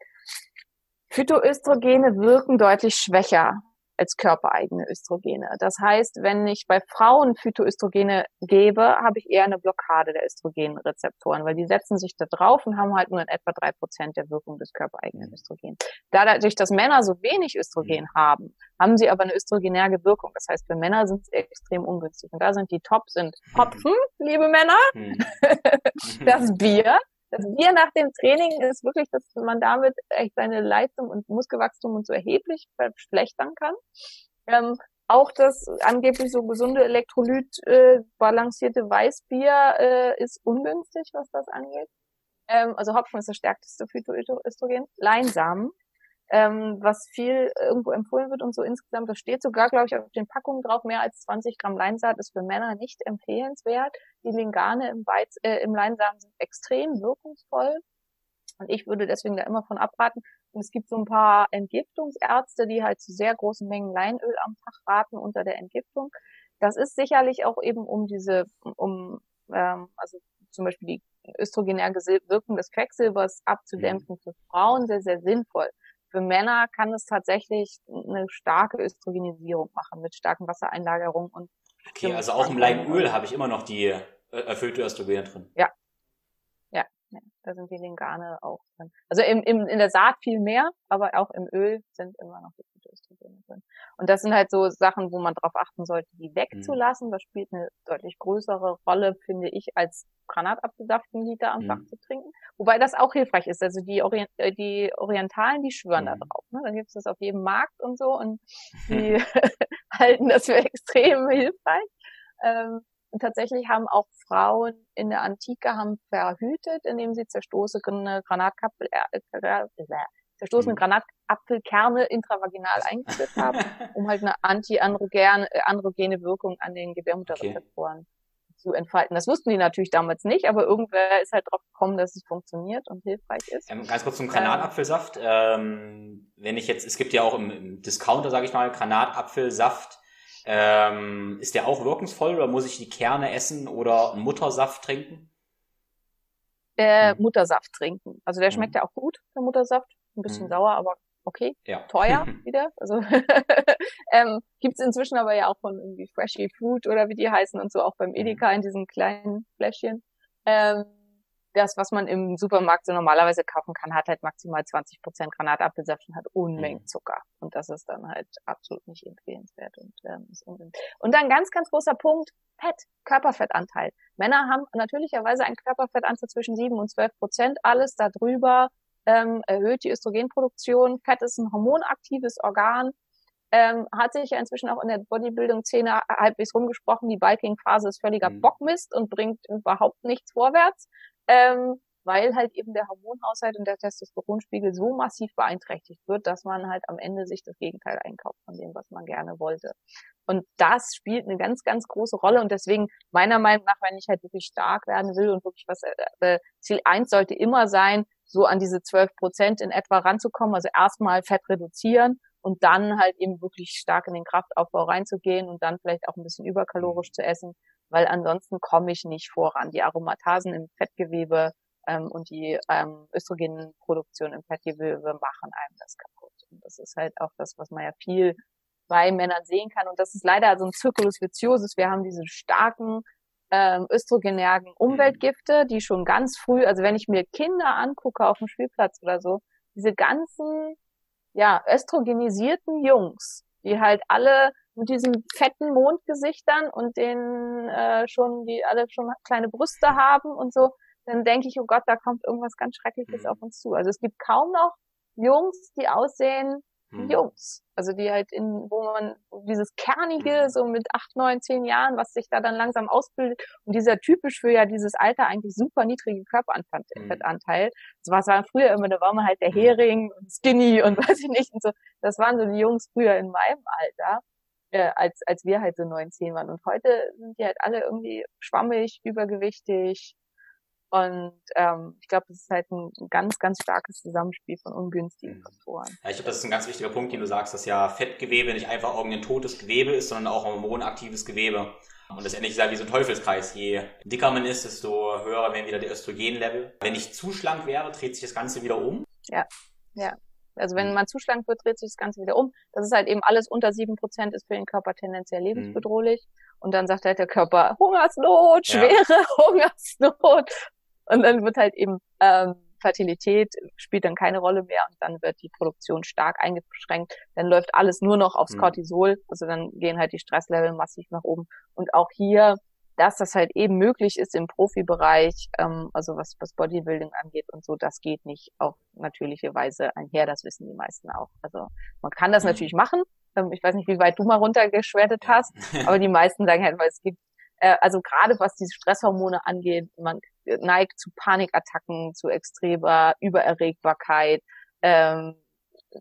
Phytoöstrogene wirken deutlich schwächer als körpereigene Östrogene. Das heißt, wenn ich bei Frauen Phytoöstrogene gebe, habe ich eher eine Blockade der Östrogenrezeptoren, weil die setzen sich da drauf und haben halt nur in etwa drei Prozent der Wirkung des körpereigenen. Östrogens. Dadurch, dass Männer so wenig Östrogen haben, haben sie aber eine östrogenärge Wirkung. Das heißt, für Männer sind sie extrem ungünstig. Und da sind die Top sind Hopfen, liebe Männer, das Bier, das Bier nach dem Training ist wirklich, dass man damit echt seine Leistung und Muskelwachstum und so erheblich verschlechtern kann. Ähm, auch das angeblich so gesunde Elektrolyt äh, balancierte Weißbier äh, ist ungünstig, was das angeht. Ähm, also Hopfen ist das stärkste Phytoöstrogen. Leinsamen ähm, was viel irgendwo empfohlen wird und so insgesamt, das steht sogar, glaube ich, auf den Packungen drauf, mehr als 20 Gramm Leinsaat ist für Männer nicht empfehlenswert. Die Lingane im, Weiz, äh, im Leinsamen sind extrem wirkungsvoll. Und ich würde deswegen da immer von abraten. Und es gibt so ein paar Entgiftungsärzte, die halt zu sehr großen Mengen Leinöl am Tag raten unter der Entgiftung. Das ist sicherlich auch eben um diese, um ähm, also zum Beispiel die östrogenär Wirkung des Quecksilbers abzudämpfen mhm. für Frauen sehr, sehr sinnvoll. Für Männer kann es tatsächlich eine starke Östrogenisierung machen mit starken Wassereinlagerungen und Okay, also auch im Leinöl habe ich immer noch die äh, erfüllte Östrogene drin. Ja. Da sind die Lingane auch drin. Also im, im, in der Saat viel mehr, aber auch im Öl sind immer noch die Östrogene drin. Und das sind halt so Sachen, wo man darauf achten sollte, die mhm. wegzulassen. Mhm. Das spielt eine deutlich größere Rolle, finde ich, als Granatapfelsaft einen Liter am mhm. Tag zu trinken. Wobei das auch hilfreich ist. Also die, Orient äh, die Orientalen, die schwören mhm. da drauf. Ne? Dann gibt es das auf jedem Markt und so und die halten das für extrem hilfreich. Ähm, und tatsächlich haben auch Frauen in der Antike haben verhütet, indem sie zerstoßene Granatkapfel, äh, äh, zerstoßene mhm. Granatapfelkerne intravaginal eingeführt haben, um halt eine anti-androgene äh, Wirkung an den Gebärmutterrezeptoren okay zu entfalten. Das wussten die natürlich damals nicht, aber irgendwer ist halt drauf gekommen, dass es funktioniert und hilfreich ist. Ähm, ganz kurz zum Granatapfelsaft. Ähm, wenn ich jetzt, es gibt ja auch im, im Discounter, sage ich mal, Granatapfelsaft. Ähm, ist der auch wirkungsvoll oder muss ich die Kerne essen oder einen Muttersaft trinken? Äh, hm. Muttersaft trinken. Also der schmeckt hm. ja auch gut, der Muttersaft. Ein bisschen hm. sauer, aber okay, ja. teuer wieder. Also ähm, gibt inzwischen aber ja auch von irgendwie Freshy Food oder wie die heißen und so auch beim mhm. Edeka in diesen kleinen Fläschchen. Ähm, das, was man im Supermarkt so normalerweise kaufen kann, hat halt maximal 20 Prozent Granatapfelsaft und hat Unmengen mhm. Zucker. Und das ist dann halt absolut nicht empfehlenswert und ähm, ist Und dann ganz, ganz großer Punkt, Fett, Körperfettanteil. Männer haben natürlicherweise einen Körperfettanteil zwischen 7 und 12 Prozent. Alles darüber ähm, erhöht die Östrogenproduktion. Fett ist ein hormonaktives Organ. Ähm, hat sich ja inzwihschen auch in der Bodybuilding-Szene halbwegs rumgesprochen, die Bulking-Phase ist völliger mhm. Bockmist und bringt überhaupt nichts vorwärts, ähm, weil halt eben der Hormonhaushalt und der Testosteronspiegel so massiv beeinträchtigt wird, dass man halt am Ende sich das Gegenteil einkauft von dem, was man gerne wollte. Und das spielt eine ganz, ganz große Rolle. Und deswegen, meiner Meinung nach, wenn ich halt wirklich stark werden will und wirklich was, äh, äh Ziel eins sollte immer sein, so an diese 12 Prozent in etwa ranzukommen. Also erstmal Fett reduzieren und dann halt eben wirklich stark in den Kraftaufbau reinzugehen und dann vielleicht auch ein bisschen überkalorisch mhm. zu essen, weil ansonsten komme ich nicht voran. Die Aromatasen im Fettgewebe ähm, und die ähm, Östrogenproduktion im Fettgewebe machen einem das kaputt. Und das ist halt auch das, was man ja viel bei Männern sehen kann. Und das ist leider so ein Circulus viciosus. Wir haben diese starken ähm, östrogenärgen Umweltgifte, die schon ganz früh, also wenn ich mir Kinder angucke auf dem Spielplatz oder so, diese ganzen, ja, östrogenisierten Jungs, die halt alle mit diesen fetten Mondgesichtern und denen äh, schon, die alle schon kleine Brüste haben und so, dann denke ich, oh Gott, da kommt irgendwas ganz Schreckliches mhm. auf uns zu. Also es gibt kaum noch Jungs, die aussehen mhm. Jungs. Also die halt in, wo man dieses Kernige, mhm. so mit acht, neun, zehn Jahren, was sich da dann langsam ausbildet und dieser typisch für ja dieses Alter eigentlich super niedrige Körperfettanteil. Mhm. Das war, war früher immer, da war man halt der mhm. Hering und Skinny und weiß ich nicht und so. Das waren so die Jungs früher in meinem Alter. Äh, als, als wir halt so neun, zehn waren. Und heute sind die halt alle irgendwie schwammig, übergewichtig, und ähm, ich glaube, das ist halt ein ganz, ganz starkes Zusammenspiel von ungünstigen mhm. Faktoren. Ja, ich glaube, das ist ein ganz wichtiger Punkt, den du sagst, dass ja Fettgewebe nicht einfach irgendein totes Gewebe ist, sondern auch hormonaktives Gewebe. Und letztendlich ist ja wie so ein Teufelskreis. Je dicker man ist, desto höher werden wieder die Östrogenlevel. Wenn ich zu schlank wäre, dreht sich das Ganze wieder um. Ja, ja. Also wenn mhm. man zu schlank wird, dreht sich das Ganze wieder um. Das ist halt eben alles unter sieben Prozent ist für den Körper tendenziell lebensbedrohlich. Mhm. Und dann sagt halt der Körper, Hungersnot, schwere ja. Hungersnot. Und dann wird halt eben ähm, Fertilität spielt dann keine Rolle mehr und dann wird die Produktion stark eingeschränkt. Dann läuft alles nur noch aufs mhm. Cortisol. Also dann gehen halt die Stresslevel massiv nach oben. Und auch hier dass das halt eben möglich ist im Profibereich, ähm, also was, was Bodybuilding angeht und so, das geht nicht auf natürliche Weise einher, das wissen die meisten auch. Also man kann das mhm. natürlich machen. Ähm, ich weiß nicht, wie weit du mal runtergeschwertet hast, aber die meisten sagen halt, weil es gibt, äh, also gerade was diese Stresshormone angeht, man neigt zu Panikattacken, zu extremer Übererregbarkeit, ähm,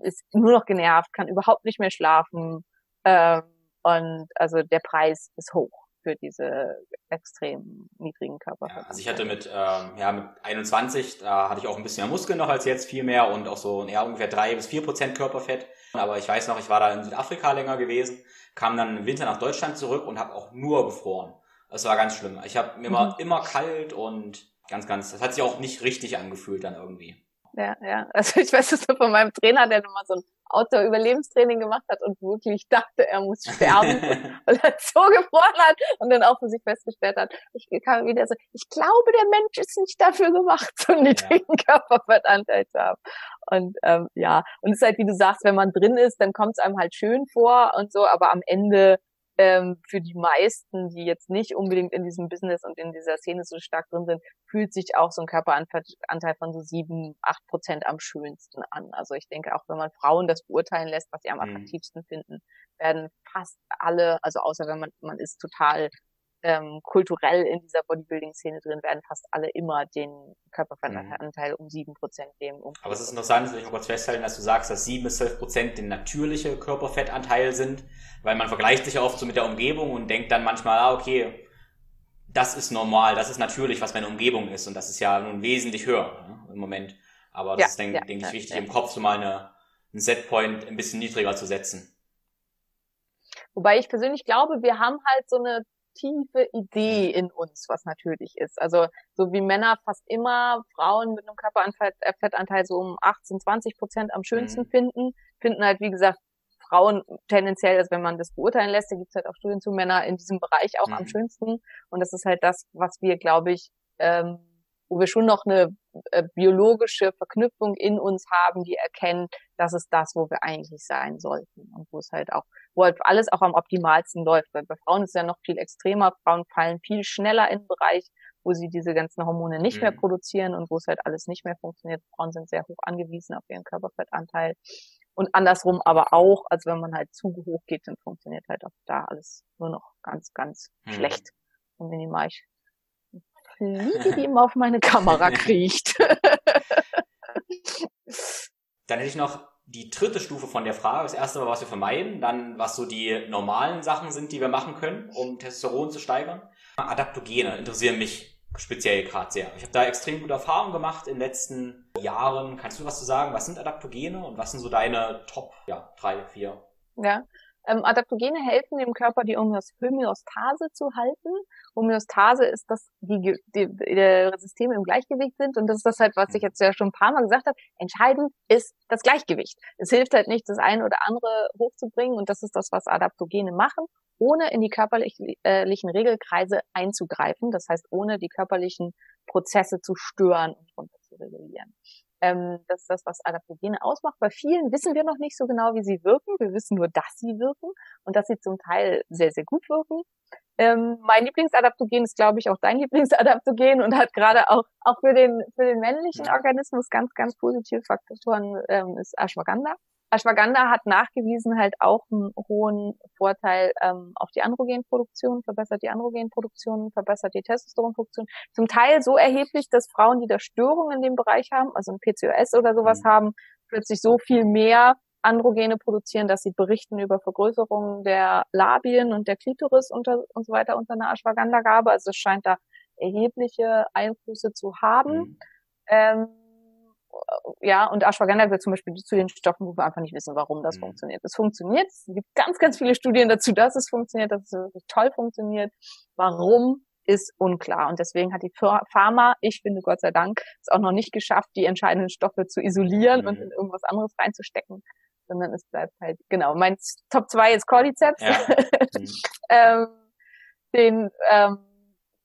ist nur noch genervt, kann überhaupt nicht mehr schlafen ähm, und also der Preis ist hoch für diese extrem niedrigen Körperfett. Ja, also ich hatte mit, ähm, ja, mit 21, da hatte ich auch ein bisschen mehr Muskeln noch als jetzt, viel mehr und auch so ja, ungefähr drei bis vier Prozent Körperfett. Aber ich weiß noch, ich war da in Südafrika länger gewesen, kam dann im Winter nach Deutschland zurück und habe auch nur gefroren. Das war ganz schlimm. Ich habe mir immer, mhm. immer kalt und ganz, ganz, das hat sich auch nicht richtig angefühlt dann irgendwie. Ja, ja. Also ich weiß es nur von meinem Trainer, der nochmal so ein Outdoor-Überlebenstraining gemacht hat und wirklich dachte, er muss sterben, weil er so gefroren hat und dann auch für sich festgestellt hat, ich kam wieder so, ich glaube, der Mensch ist nicht dafür gemacht, so einen niedrigen ja. Körperfettanteil zu haben. Und ähm, ja, und es ist halt, wie du sagst, wenn man drin ist, dann kommt es einem halt schön vor und so, aber am Ende ähm, für die meisten, die jetzt nicht unbedingt in diesem Business und in dieser Szene so stark drin sind, fühlt sich auch so ein Körperanteil von so sieben, acht Prozent am schönsten an. Also ich denke, auch wenn man Frauen das beurteilen lässt, was sie am mhm. attraktivsten mhm. finden, werden fast alle, also außer wenn man, man ist total ähm, kulturell in dieser Bodybuilding-Szene drin, werden fast alle immer den Körperfettanteil mhm. um sieben Prozent nehmen. Um Aber es ist interessant, dass ich noch kurz festhalten, dass du sagst, dass sieben bis zwölf Prozent den natürliche Körperfettanteil sind, weil man vergleicht sich oft so mit der Umgebung und denkt dann manchmal, ah, okay, das ist normal, das ist natürlich, was meine Umgebung ist und das ist ja nun wesentlich höher ne, im Moment. Aber das ja, ist, denke ja, denk ich, ja, wichtig, im Kopf so mal eine, einen Setpoint ein bisschen niedriger zu setzen. Wobei ich persönlich glaube, wir haben halt so eine tiefe Idee in uns, was natürlich ist. Also so wie Männer fast immer Frauen mit einem Körperfettanteil so um 18, 20 Prozent am schönsten mhm. finden, finden halt, wie gesagt, Frauen tendenziell, also wenn man das beurteilen lässt, da gibt es halt auch Studien zu Männer in diesem Bereich auch mhm. am schönsten. Und das ist halt das, was wir, glaube ich, ähm, wo wir schon noch eine äh, biologische Verknüpfung in uns haben, die erkennt, das ist das, wo wir eigentlich sein sollten und wo es halt auch, wo halt alles auch am optimalsten läuft. Weil bei Frauen ist es ja noch viel extremer. Frauen fallen viel schneller in den Bereich, wo sie diese ganzen Hormone nicht mhm. mehr produzieren und wo es halt alles nicht mehr funktioniert. Frauen sind sehr hoch angewiesen auf ihren Körperfettanteil. Und andersrum aber auch, also wenn man halt zu hoch geht, dann funktioniert halt auch da alles nur noch ganz, ganz mhm. schlecht und minimal. Ich Fliege, die immer auf meine Kamera kriecht. Dann hätte ich noch die dritte Stufe von der Frage. Das erste war, was wir vermeiden, dann was so die normalen Sachen sind, die wir machen können, um Testosteron zu steigern. Adaptogene interessieren mich speziell gerade sehr. Ich habe da extrem gute Erfahrungen gemacht in den letzten Jahren. Kannst du was zu sagen? Was sind Adaptogene und was sind so deine Top ja, drei, vier? Ja, ähm, Adaptogene helfen dem Körper, die Homöostase zu halten. Homöostase ist, dass die, die, die Systeme im Gleichgewicht sind und das ist das halt, was ich jetzt ja schon ein paar Mal gesagt habe. Entscheidend ist das Gleichgewicht. Es hilft halt nicht, das eine oder andere hochzubringen und das ist das, was Adaptogene machen, ohne in die körperlichen Regelkreise einzugreifen. Das heißt, ohne die körperlichen Prozesse zu stören und runter zu regulieren. Ähm, das ist das, was Adaptogene ausmacht. Bei vielen wissen wir noch nicht so genau, wie sie wirken. Wir wissen nur, dass sie wirken und dass sie zum Teil sehr, sehr gut wirken. Ähm, mein Lieblingsadaptogen ist, glaube ich, auch dein Lieblingsadaptogen und hat gerade auch, auch für den, für den männlichen Organismus ganz, ganz positive Faktoren, ähm, ist Ashwagandha. Ashwagandha hat nachgewiesen halt auch einen hohen Vorteil ähm, auf die Androgenproduktion, verbessert die Androgenproduktion, verbessert die Testosteronproduktion. Zum Teil so erheblich, dass Frauen, die da Störungen in dem Bereich haben, also ein PCOS oder sowas mhm. haben, plötzlich so viel mehr Androgene produzieren, dass sie berichten über Vergrößerungen der Labien und der Klitoris unter, und so weiter unter einer Ashwagandha-Gabe. Also es scheint da erhebliche Einflüsse zu haben. Mhm. Ähm, ja, und Ashwagandha gehört zum Beispiel zu den Stoffen, wo wir einfach nicht wissen, warum das mhm. funktioniert. Es funktioniert. Es gibt ganz, ganz viele Studien dazu, dass es funktioniert, dass es wirklich toll funktioniert. Warum ist unklar. Und deswegen hat die Pharma, ich finde Gott sei Dank, es auch noch nicht geschafft, die entscheidenden Stoffe zu isolieren mhm. und in irgendwas anderes reinzustecken, sondern es bleibt halt, genau, mein Top 2 ist Cordyceps. Ja. Mhm. ähm, den, ähm,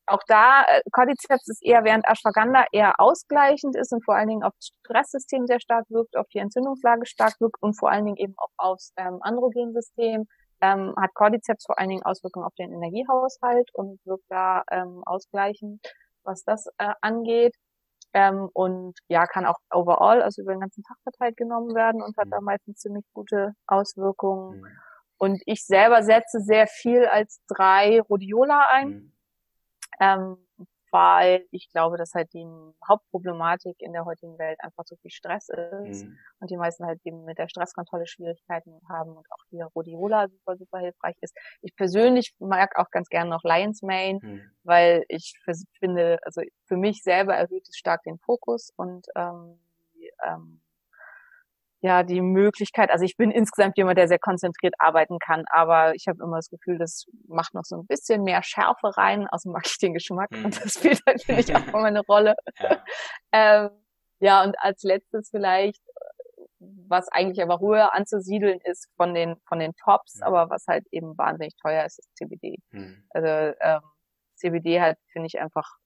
auch da, äh, Cordyceps ist eher während Ashwagandha eher ausgleichend ist und vor allen Dingen auf das Stresssystem sehr stark wirkt, auf die Entzündungslage stark wirkt und vor allen Dingen eben auch aufs ähm, Androgensystem, ähm, hat Cordyceps vor allen Dingen Auswirkungen auf den Energiehaushalt und wirkt da ähm, ausgleichend, was das äh, angeht. Ähm, und ja, kann auch overall, also über den ganzen Tag verteilt genommen werden und hat mhm. da meistens ziemlich gute Auswirkungen. Mhm. Und ich selber setze sehr viel als drei Rhodiola ein. Mhm. Ähm, weil ich glaube, dass halt die Hauptproblematik in der heutigen Welt einfach so viel Stress ist mhm. und die meisten halt eben mit der Stresskontrolle Schwierigkeiten haben und auch hier Rhodiola super, super hilfreich ist. Ich persönlich mag auch ganz gerne noch Lion's Mane, mhm. weil ich finde, also für mich selber erhöht es stark den Fokus und ähm, die, ähm, ja die Möglichkeit, also ich bin insgesamt jemand, der sehr konzentriert arbeiten kann, aber ich habe immer das Gefühl, das macht noch so ein bisschen mehr Schärfe rein, außerdem mag ich den Geschmack mhm. und das spielt halt, finde ich, auch immer eine Rolle. Ja. ähm, ja, und als letztes vielleicht, was eigentlich aber höher anzusiedeln ist von den, von den Tops, mhm. aber was halt eben wahnsinnig teuer ist, ist CBD. Mhm. Also ähm, CBD hat, finde ich, einfach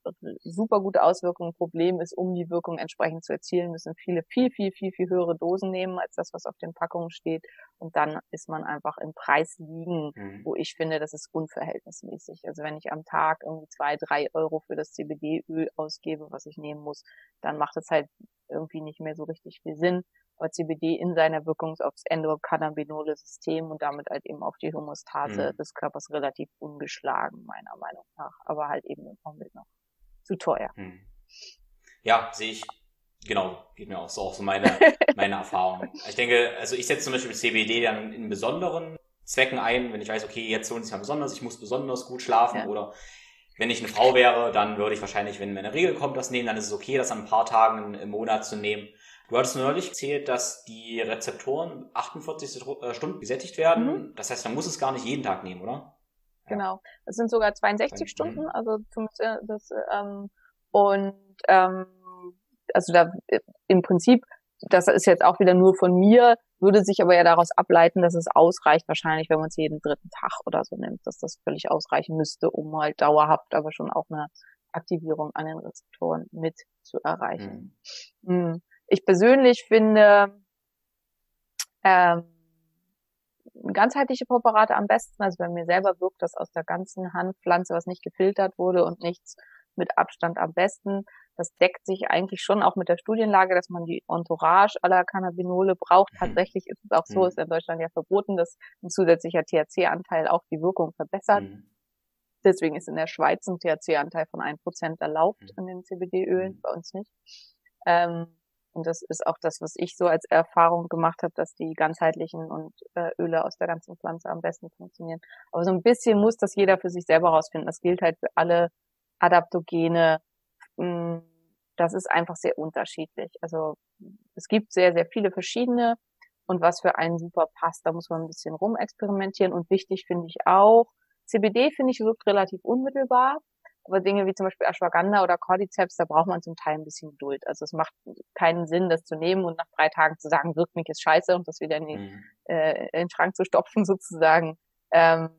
super gute Auswirkungen. Problem ist, um die Wirkung entsprechend zu erzielen, müssen viele viel, viel, viel, viel höhere Dosen nehmen als das, was auf den Packungen steht. Und dann ist man einfach im Preis liegen, mhm. wo ich finde, das ist unverhältnismäßig. Also wenn ich am Tag irgendwie zwei, drei Euro für das CBD-Öl ausgebe, was ich nehmen muss, dann macht es halt irgendwie nicht mehr so richtig viel Sinn aber CBD in seiner Wirkung aufs endokannabinole System und damit halt eben auf die Homostase mhm. des Körpers relativ ungeschlagen, meiner Meinung nach. Aber halt eben im Augenblick noch zu teuer. Mhm. Ja, sehe ich. Genau, geht mir auch so, auch so meine, meine Erfahrung. Ich denke, also ich setze zum Beispiel CBD dann in besonderen Zwecken ein, wenn ich weiß, okay, jetzt lohnt es sich mal besonders, ich muss besonders gut schlafen ja. oder wenn ich eine Frau wäre, dann würde ich wahrscheinlich, wenn meine Regel kommt, das nehmen, dann ist es okay, das an ein paar Tagen im Monat zu nehmen. Du hattest neulich erzählt, dass die Rezeptoren 48 äh, Stunden gesättigt werden. Mhm. Das heißt, man muss es gar nicht jeden Tag nehmen, oder? Genau. Es sind sogar 62 mhm. Stunden, also zum, das, ähm, und ähm, also da im Prinzip, das ist jetzt auch wieder nur von mir, würde sich aber ja daraus ableiten, dass es ausreicht, wahrscheinlich, wenn man es jeden dritten Tag oder so nimmt, dass das völlig ausreichen müsste, um halt dauerhaft aber schon auch eine Aktivierung an den Rezeptoren mit zu erreichen. Mhm. Mhm. Ich persönlich finde ähm, ganzheitliche Präparate am besten. Also bei mir selber wirkt das aus der ganzen Handpflanze, was nicht gefiltert wurde und nichts mit Abstand am besten. Das deckt sich eigentlich schon auch mit der Studienlage, dass man die Entourage aller Cannabinole braucht. Mhm. Tatsächlich ist es auch so, mhm. ist in Deutschland ja verboten, dass ein zusätzlicher THC-Anteil auch die Wirkung verbessert. Mhm. Deswegen ist in der Schweiz ein THC-Anteil von ein Prozent erlaubt in den CBD-Ölen, bei uns nicht. Ähm, und das ist auch das, was ich so als Erfahrung gemacht habe, dass die ganzheitlichen und äh, Öle aus der ganzen Pflanze am besten funktionieren. Aber so ein bisschen muss das jeder für sich selber rausfinden. Das gilt halt für alle Adaptogene. Hm, das ist einfach sehr unterschiedlich. Also es gibt sehr, sehr viele verschiedene und was für einen super passt, da muss man ein bisschen rumexperimentieren. Und wichtig finde ich auch, CBD finde ich wirkt relativ unmittelbar. Aber Dinge wie zum Beispiel Ashwagandha oder Cordyceps, da braucht man zum Teil ein bisschen Geduld. Also es macht keinen Sinn, das zu nehmen und nach drei Tagen zu sagen, wirkt mich ist scheiße und das wieder in, den, mhm. äh, in den Schrank zu stopfen sozusagen. Ähm,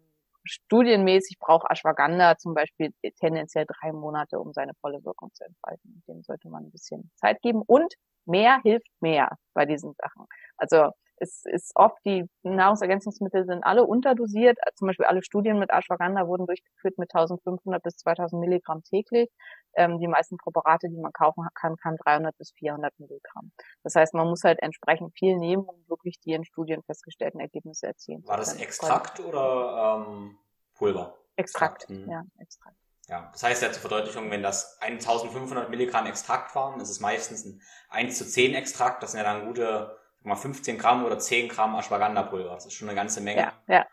studienmäßig braucht Ashwagandha zum Beispiel tendenziell drei Monate, um seine volle Wirkung zu entfalten. Dem sollte man ein bisschen Zeit geben. Und mehr hilft mehr bei diesen Sachen. Also es ist oft, die Nahrungsergänzungsmittel sind alle unterdosiert. Zum Beispiel alle Studien mit Ashwagandha wurden durchgeführt mit 1500 bis 2000 Milligramm täglich. Ähm, die meisten Präparate, die man kaufen kann, kann 300 bis 400 Milligramm. Das heißt, man muss halt entsprechend viel nehmen, um wirklich die in Studien festgestellten Ergebnisse erzielen War das Extrakt oder ähm, Pulver? Extrakt, Extrakt. Hm. ja, Extrakt. Ja, das heißt ja zur Verdeutlichung, wenn das 1500 Milligramm Extrakt waren, ist es meistens ein 1 zu 10 Extrakt. Das sind ja dann gute mal 15 Gramm oder 10 Gramm Ashwagandha-Pulver. Das ist schon eine ganze Menge. Ja, ja.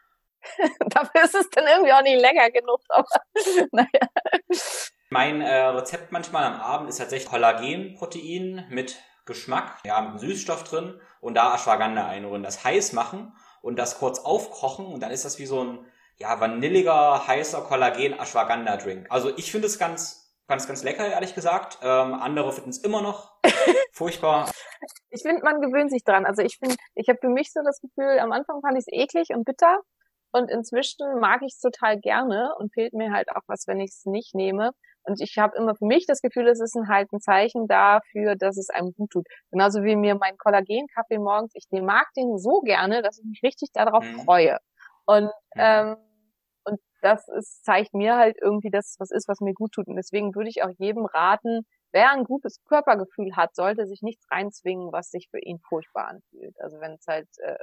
Dafür ist es dann irgendwie auch nicht länger genug, aber naja. Mein äh, Rezept manchmal am Abend ist tatsächlich Kollagenprotein mit Geschmack, ja, mit einem Süßstoff drin und da Ashwagandha einrühren, das heiß machen und das kurz aufkochen und dann ist das wie so ein ja, vanilliger, heißer Kollagen-Ashwagandha-Drink. Also ich finde es ganz, ganz, ganz lecker, ehrlich gesagt. Ähm, andere finden es immer noch furchtbar. Ich finde, man gewöhnt sich dran. Also ich finde, ich habe für mich so das Gefühl, am Anfang fand ich es eklig und bitter. Und inzwischen mag ich es total gerne und fehlt mir halt auch was, wenn ich es nicht nehme. Und ich habe immer für mich das Gefühl, es ist ein, halt ein Zeichen dafür, dass es einem gut tut. Genauso wie mir mein Kollagenkaffee morgens, ich mag den so gerne, dass ich mich richtig darauf mhm. freue. Und, mhm. ähm, und das ist, zeigt mir halt irgendwie, dass es was ist, was mir gut tut. Und deswegen würde ich auch jedem raten, wer ein gutes Körpergefühl hat, sollte sich nichts reinzwingen, was sich für ihn furchtbar anfühlt. Also wenn es halt äh,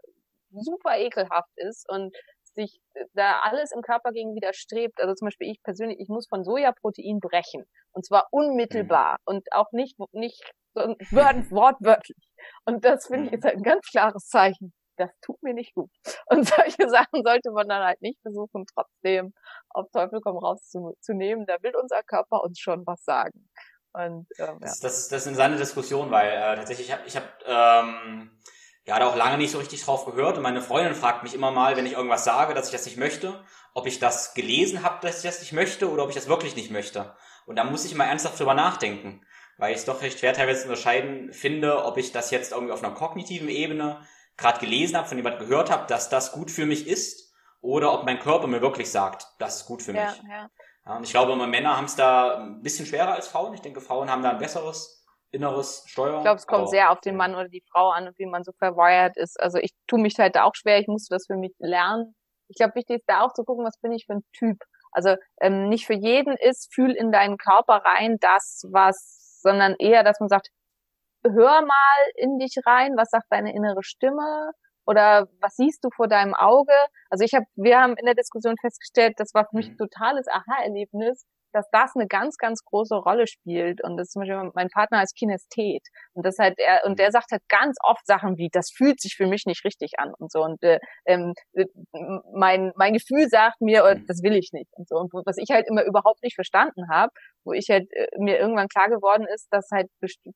super ekelhaft ist und sich da alles im Körper gegen widerstrebt. Also zum Beispiel ich persönlich, ich muss von Sojaprotein brechen. Und zwar unmittelbar mhm. und auch nicht, nicht wortwörtlich. Und das finde ich mhm. ist halt ein ganz klares Zeichen. Das tut mir nicht gut. Und solche Sachen sollte man dann halt nicht versuchen, trotzdem auf Teufel komm raus zu, zu nehmen. Da will unser Körper uns schon was sagen. Und, ähm, ja. das, das, das ist eine seine Diskussion, weil äh, tatsächlich, ich habe ich hab, ähm, ja, da auch lange nicht so richtig drauf gehört. Und meine Freundin fragt mich immer mal, wenn ich irgendwas sage, dass ich das nicht möchte, ob ich das gelesen habe, dass ich das nicht möchte oder ob ich das wirklich nicht möchte. Und da muss ich mal ernsthaft drüber nachdenken, weil ich es doch recht schwer teilweise unterscheiden finde, ob ich das jetzt irgendwie auf einer kognitiven Ebene gerade gelesen habe, von jemand gehört habe, dass das gut für mich ist, oder ob mein Körper mir wirklich sagt, das ist gut für mich. Ja, ja. ja und ich glaube, Männer haben es da ein bisschen schwerer als Frauen. Ich denke, Frauen haben da ein besseres inneres Steuer. Ich glaube, es kommt sehr auf den Mann oder die Frau an und wie man so verwired ist. Also ich tue mich halt auch schwer, ich musste das für mich lernen. Ich glaube, wichtig ist da auch zu gucken, was bin ich für ein Typ. Also ähm, nicht für jeden ist, fühl in deinen Körper rein das, was, sondern eher, dass man sagt, hör mal in dich rein, was sagt deine innere Stimme oder was siehst du vor deinem Auge? Also ich habe, wir haben in der Diskussion festgestellt, das war für mich ein mhm. totales Aha-Erlebnis, dass das eine ganz, ganz große Rolle spielt. Und das ist zum Beispiel mein Partner als Kinesthet. Und das halt er, und der sagt halt ganz oft Sachen wie, das fühlt sich für mich nicht richtig an und so. Und äh, ähm, mein, mein Gefühl sagt mir, oh, das will ich nicht und so. Und was ich halt immer überhaupt nicht verstanden habe, wo ich halt äh, mir irgendwann klar geworden ist, dass halt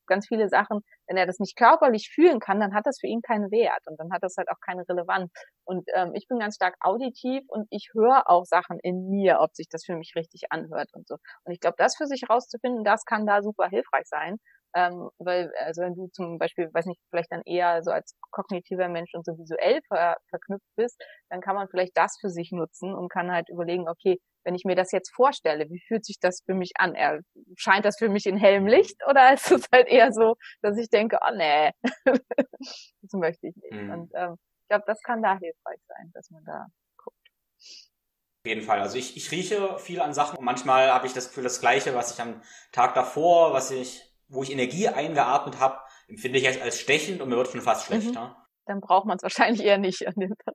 ganz viele Sachen, wenn er das nicht körperlich fühlen kann, dann hat das für ihn keinen Wert und dann hat das halt auch keine Relevanz. Und ähm, ich bin ganz stark auditiv und ich höre auch Sachen in mir, ob sich das für mich richtig anhört und so. Und ich glaube, das für sich rauszufinden, das kann da super hilfreich sein. Ähm, weil, also wenn du zum Beispiel, weiß nicht, vielleicht dann eher so als kognitiver Mensch und so visuell ver verknüpft bist, dann kann man vielleicht das für sich nutzen und kann halt überlegen, okay, wenn ich mir das jetzt vorstelle, wie fühlt sich das für mich an? Er, scheint das für mich in hellem Licht oder ist es halt eher so, dass ich denke, oh nee, das möchte ich nicht. Mhm. Und ähm, ich glaube, das kann da hilfreich sein, dass man da guckt. Auf jeden Fall. Also ich, ich rieche viel an Sachen und manchmal habe ich das Gefühl, das Gleiche, was ich am Tag davor, was ich, wo ich Energie eingeatmet habe, empfinde ich als, als stechend und mir wird schon fast schlechter. Mhm. Dann braucht man es wahrscheinlich eher nicht an dem Tag.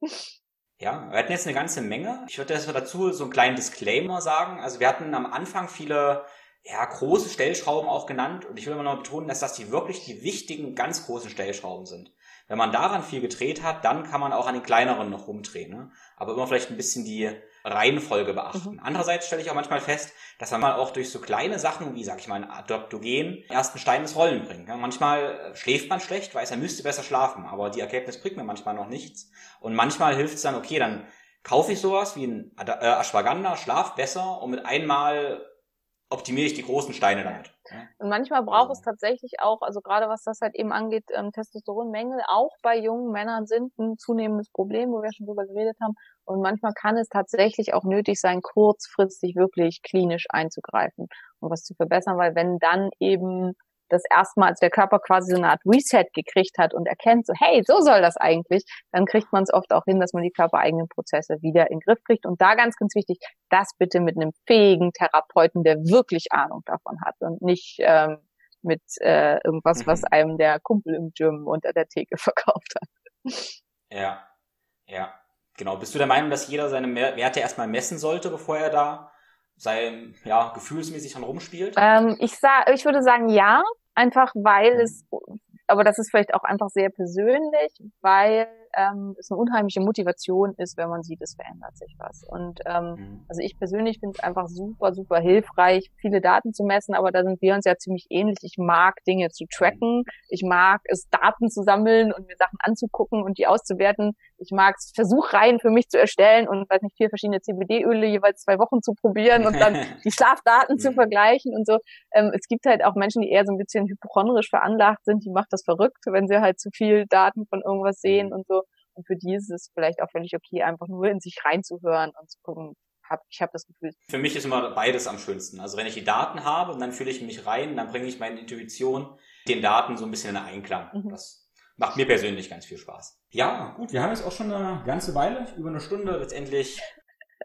Ja, wir hatten jetzt eine ganze Menge. Ich würde erstmal dazu so einen kleinen Disclaimer sagen. Also wir hatten am Anfang viele ja, große Stellschrauben auch genannt und ich will immer noch betonen, dass das die wirklich die wichtigen, ganz großen Stellschrauben sind. Wenn man daran viel gedreht hat, dann kann man auch an den kleineren noch rumdrehen. Ne? Aber immer vielleicht ein bisschen die Reihenfolge beachten. Mhm. Andererseits stelle ich auch manchmal fest, dass man mal auch durch so kleine Sachen wie, sag ich mal, ein Adoptogen ersten Stein ins Rollen bringt. Manchmal schläft man schlecht, weiß, er müsste besser schlafen, aber die Erkenntnis bringt mir manchmal noch nichts. Und manchmal hilft es dann, okay, dann kaufe ich sowas wie ein äh, Ashwagandha, schlaf besser und mit einmal optimiere ich die großen Steine damit. Und manchmal braucht es tatsächlich auch, also gerade was das halt eben angeht, ähm, Testosteronmängel auch bei jungen Männern sind ein zunehmendes Problem, wo wir schon drüber geredet haben. Und manchmal kann es tatsächlich auch nötig sein, kurzfristig wirklich klinisch einzugreifen und was zu verbessern, weil wenn dann eben das erstmal, als der Körper quasi so eine Art Reset gekriegt hat und erkennt, so, hey, so soll das eigentlich, dann kriegt man es oft auch hin, dass man die körpereigenen Prozesse wieder in den Griff kriegt. Und da ganz, ganz wichtig, das bitte mit einem fähigen Therapeuten, der wirklich Ahnung davon hat und nicht ähm, mit äh, irgendwas, was mhm. einem der Kumpel im Gym unter der Theke verkauft hat. Ja, ja, genau. Bist du der Meinung, dass jeder seine Werte erstmal messen sollte, bevor er da sein, ja, gefühlsmäßig dann rumspielt? Ähm, ich, sag, ich würde sagen, ja. Einfach weil es, aber das ist vielleicht auch einfach sehr persönlich, weil ähm, es eine unheimliche Motivation ist, wenn man sieht, es verändert sich was. Und ähm, mhm. also ich persönlich finde es einfach super, super hilfreich, viele Daten zu messen, aber da sind wir uns ja ziemlich ähnlich. Ich mag Dinge zu tracken, ich mag es, Daten zu sammeln und mir Sachen anzugucken und die auszuwerten. Ich mag es, Versuchreihen für mich zu erstellen und weiß nicht, vier verschiedene CBD-Öle jeweils zwei Wochen zu probieren und dann die Schlafdaten zu mhm. vergleichen und so. Ähm, es gibt halt auch Menschen, die eher so ein bisschen hypochondrisch veranlagt sind, die macht das verrückt, wenn sie halt zu viel Daten von irgendwas sehen mhm. und so. Und für die ist es vielleicht auch völlig okay, einfach nur in sich reinzuhören und zu gucken, hab, ich habe das Gefühl. Für mich ist immer beides am schönsten. Also wenn ich die Daten habe und dann fühle ich mich rein, dann bringe ich meine Intuition den Daten so ein bisschen in Einklang. Mhm. Das macht mir persönlich ganz viel Spaß. Ja, gut, wir haben jetzt auch schon eine ganze Weile, über eine Stunde letztendlich.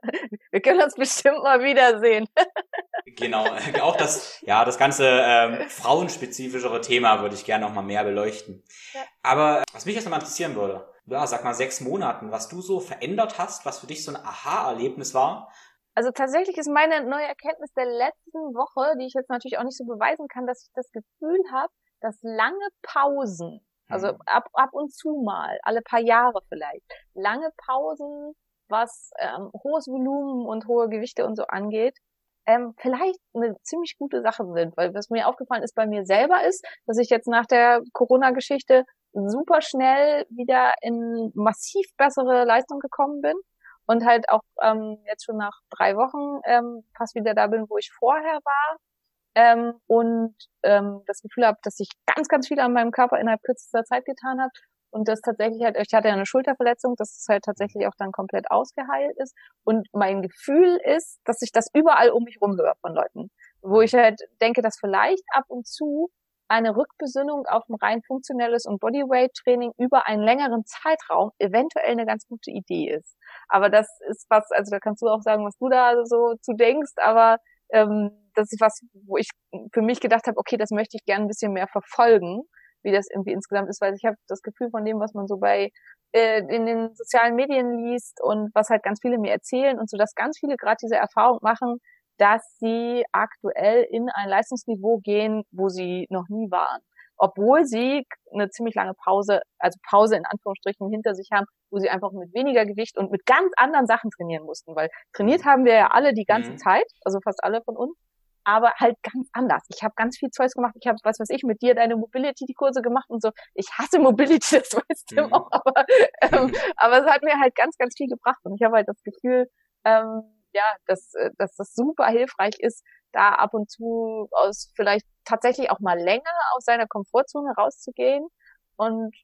Wir können uns bestimmt mal wiedersehen. genau, auch das, ja, das ganze ähm, frauenspezifischere Thema würde ich gerne noch mal mehr beleuchten. Ja. Aber was mich jetzt noch mal interessieren würde, ja, sag mal sechs Monaten, was du so verändert hast, was für dich so ein Aha-Erlebnis war. Also tatsächlich ist meine neue Erkenntnis der letzten Woche, die ich jetzt natürlich auch nicht so beweisen kann, dass ich das Gefühl habe, dass lange Pausen also mhm. ab, ab und zu mal, alle paar Jahre vielleicht. Lange Pausen, was ähm, hohes Volumen und hohe Gewichte und so angeht, ähm, vielleicht eine ziemlich gute Sache sind. Weil was mir aufgefallen ist bei mir selber ist, dass ich jetzt nach der Corona-Geschichte super schnell wieder in massiv bessere Leistung gekommen bin und halt auch ähm, jetzt schon nach drei Wochen ähm, fast wieder da bin, wo ich vorher war ähm, und ähm, das Gefühl habe, dass ich ganz, ganz viel an meinem Körper innerhalb kürzester Zeit getan habe und das tatsächlich halt, ich hatte ja eine Schulterverletzung, dass es halt tatsächlich auch dann komplett ausgeheilt ist und mein Gefühl ist, dass ich das überall um mich rum von Leuten, wo ich halt denke, dass vielleicht ab und zu eine Rückbesinnung auf ein rein funktionelles und Bodyweight-Training über einen längeren Zeitraum eventuell eine ganz gute Idee ist. Aber das ist was, also da kannst du auch sagen, was du da so zu denkst, aber ähm, das ist was, wo ich für mich gedacht habe, okay, das möchte ich gerne ein bisschen mehr verfolgen, wie das irgendwie insgesamt ist, weil ich habe das Gefühl von dem, was man so bei äh, in den sozialen Medien liest und was halt ganz viele mir erzählen und so, dass ganz viele gerade diese Erfahrung machen, dass sie aktuell in ein Leistungsniveau gehen, wo sie noch nie waren obwohl sie eine ziemlich lange Pause, also Pause in Anführungsstrichen hinter sich haben, wo sie einfach mit weniger Gewicht und mit ganz anderen Sachen trainieren mussten, weil trainiert haben wir ja alle die ganze mhm. Zeit, also fast alle von uns, aber halt ganz anders. Ich habe ganz viel Zeugs gemacht, ich habe, was weiß ich, mit dir deine Mobility-Kurse gemacht und so. Ich hasse Mobility, das weißt du mhm. auch, aber, ähm, aber es hat mir halt ganz, ganz viel gebracht und ich habe halt das Gefühl, ähm, ja, dass, äh, dass das super hilfreich ist, da ab und zu aus vielleicht tatsächlich auch mal länger aus seiner Komfortzone rauszugehen und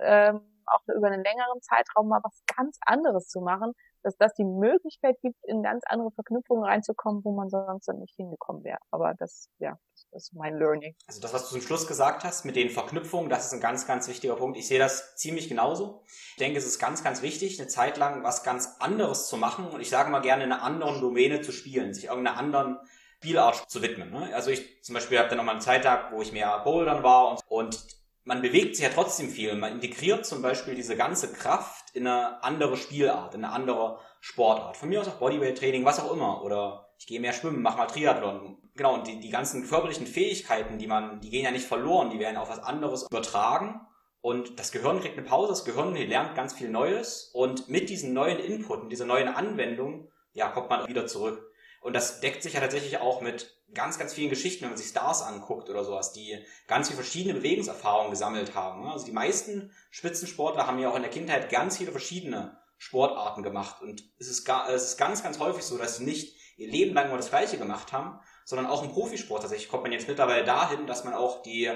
ähm, auch über einen längeren Zeitraum mal was ganz anderes zu machen, dass das die Möglichkeit gibt, in ganz andere Verknüpfungen reinzukommen, wo man sonst dann nicht hingekommen wäre. Aber das, ja, ist mein Learning. Also das, was du zum Schluss gesagt hast mit den Verknüpfungen, das ist ein ganz, ganz wichtiger Punkt. Ich sehe das ziemlich genauso. Ich denke, es ist ganz, ganz wichtig, eine Zeit lang was ganz anderes zu machen und ich sage mal gerne in einer anderen Domäne zu spielen, sich irgendeiner anderen Spielart zu widmen. Ne? Also ich zum Beispiel habe dann nochmal einen Zeittag, wo ich mehr Bouldern war und, und man bewegt sich ja trotzdem viel. Man integriert zum Beispiel diese ganze Kraft in eine andere Spielart, in eine andere Sportart. Von mir aus auch Bodyweight-Training, was auch immer. Oder ich gehe mehr schwimmen, mache mal Triathlon. Genau, und die, die ganzen körperlichen Fähigkeiten, die man, die gehen ja nicht verloren, die werden auf was anderes übertragen. Und das Gehirn kriegt eine Pause, das Gehirn lernt ganz viel Neues. Und mit diesen neuen Input, dieser neuen Anwendung, ja, kommt man wieder zurück. Und das deckt sich ja tatsächlich auch mit ganz, ganz vielen Geschichten, wenn man sich Stars anguckt oder sowas, die ganz viele verschiedene Bewegungserfahrungen gesammelt haben. Also die meisten Spitzensportler haben ja auch in der Kindheit ganz viele verschiedene Sportarten gemacht. Und es ist, gar, es ist ganz, ganz häufig so, dass sie nicht ihr Leben lang nur das Gleiche gemacht haben, sondern auch im Profisport tatsächlich kommt man jetzt mittlerweile dahin, dass man auch die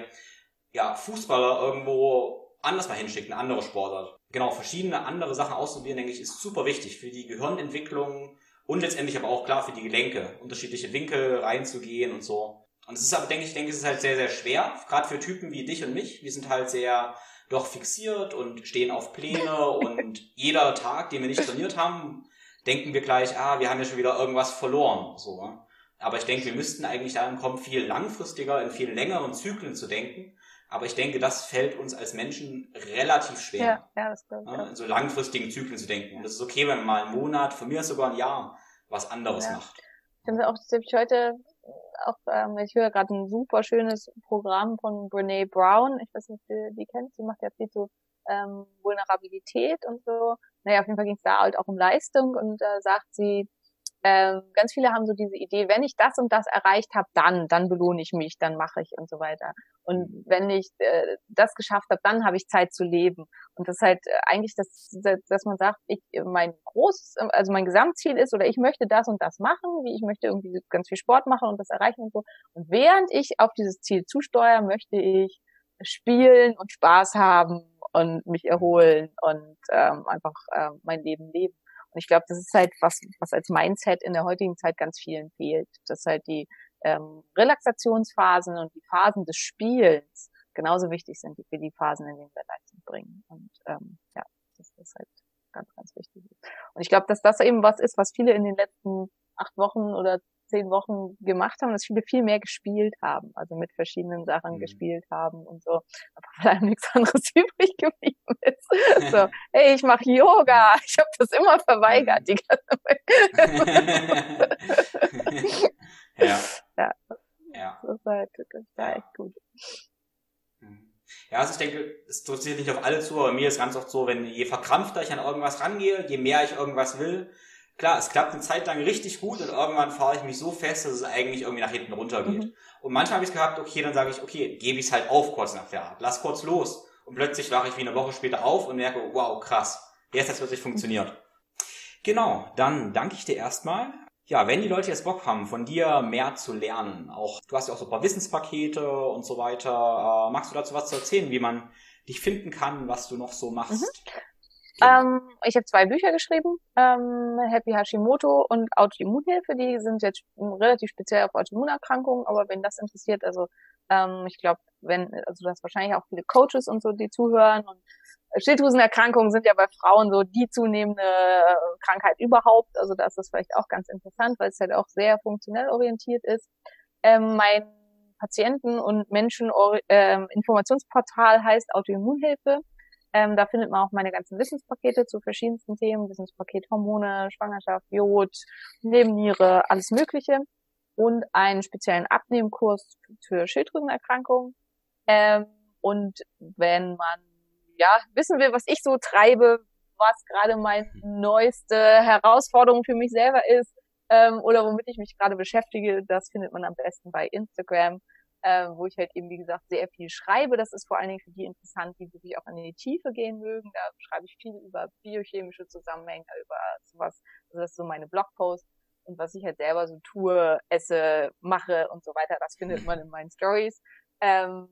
ja, Fußballer irgendwo anders mal hinschickt, eine andere Sportart. Genau, verschiedene andere Sachen ausprobieren, denke ich, ist super wichtig für die Gehirnentwicklung, und letztendlich aber auch klar für die Gelenke, unterschiedliche Winkel reinzugehen und so. Und es ist aber, denke ich, denke, es ist halt sehr, sehr schwer, gerade für Typen wie dich und mich. Wir sind halt sehr doch fixiert und stehen auf Pläne und jeder Tag, den wir nicht trainiert haben, denken wir gleich, ah, wir haben ja schon wieder irgendwas verloren. So. Ne? Aber ich denke, wir müssten eigentlich dahin kommen, viel langfristiger, in viel längeren Zyklen zu denken. Aber ich denke, das fällt uns als Menschen relativ schwer. Ja, ja, das ich. Ja, in so langfristigen Zyklen zu denken. Und das ist okay, wenn man mal einen Monat, von mir sogar ein Jahr, was anderes ja. macht. Ich finde auch, ich heute auch, ähm, ich höre gerade ein super schönes Programm von Brene Brown. Ich weiß nicht, ob du die kennst. Die macht ja viel so ähm, Vulnerabilität und so. Naja, auf jeden Fall ging es da halt auch um Leistung und äh, sagt sie, ähm, ganz viele haben so diese Idee, wenn ich das und das erreicht habe, dann, dann belohne ich mich, dann mache ich und so weiter. Und wenn ich äh, das geschafft habe, dann habe ich Zeit zu leben. Und das ist halt äh, eigentlich, das, dass man sagt, ich mein großes, also mein Gesamtziel ist oder ich möchte das und das machen, wie ich möchte irgendwie ganz viel Sport machen und das erreichen und so. Und während ich auf dieses Ziel zusteuere, möchte ich spielen und Spaß haben und mich erholen und ähm, einfach äh, mein Leben leben. Und ich glaube, das ist halt was, was als Mindset in der heutigen Zeit ganz vielen fehlt. Dass halt die ähm, Relaxationsphasen und die Phasen des Spielens genauso wichtig sind wie die Phasen, in denen wir Leistung bringen. Und ähm, ja, das ist halt ganz, ganz wichtig. Und ich glaube, dass das eben was ist, was viele in den letzten acht Wochen oder zehn Wochen gemacht haben, dass viele viel mehr gespielt haben, also mit verschiedenen Sachen mhm. gespielt haben und so, aber vor allem nichts anderes übrig geblieben ist. So, hey, ich mache Yoga, mhm. ich habe das immer verweigert, die ganze ja. ja. Ja. Das ist halt das war echt gut. Mhm. Ja, also ich denke, es interessiert nicht auf alle zu, aber mir ist ganz oft so, wenn je verkrampfter ich an irgendwas rangehe, je mehr ich irgendwas will, klar, es klappt eine Zeit lang richtig gut und irgendwann fahre ich mich so fest, dass es eigentlich irgendwie nach hinten runter geht. Mhm. Und manchmal habe ich es gehabt, okay, dann sage ich, okay, gebe ich es halt auf kurz nach der Art, lass kurz los. Und plötzlich wache ich wie eine Woche später auf und merke, wow, krass, jetzt hat es wirklich funktioniert. Genau, dann danke ich dir erstmal. Ja, wenn die Leute jetzt Bock haben, von dir mehr zu lernen, auch du hast ja auch so ein paar Wissenspakete und so weiter, äh, magst du dazu was zu erzählen, wie man dich finden kann, was du noch so machst? Mhm. Ähm, ich habe zwei Bücher geschrieben, ähm, Happy Hashimoto und Autoimmunhilfe. Die sind jetzt relativ speziell auf Autoimmunerkrankungen, aber wenn das interessiert, also ähm, ich glaube, wenn, also du hast wahrscheinlich auch viele Coaches und so, die zuhören und Schilddrüsenerkrankungen sind ja bei Frauen so die zunehmende Krankheit überhaupt. Also da ist das vielleicht auch ganz interessant, weil es halt auch sehr funktionell orientiert ist. Ähm, mein Patienten- und Menschen-Informationsportal ähm, heißt Autoimmunhilfe. Ähm, da findet man auch meine ganzen Wissenspakete zu verschiedensten Themen, Wissenspaket Hormone, Schwangerschaft, Jod, Nebenniere, alles Mögliche. Und einen speziellen Abnehmkurs für Schilddrüsenerkrankungen. Ähm, und wenn man ja wissen will, was ich so treibe, was gerade meine neueste Herausforderung für mich selber ist ähm, oder womit ich mich gerade beschäftige, das findet man am besten bei Instagram äh, wo ich halt eben, wie gesagt, sehr viel schreibe. Das ist vor allen Dingen für die interessant, die wirklich auch in die Tiefe gehen mögen. Da schreibe ich viel über biochemische Zusammenhänge, über sowas. Also das ist so meine Blogposts. Und was ich halt selber so tue, esse, mache und so weiter, das findet man in meinen Stories. Ähm,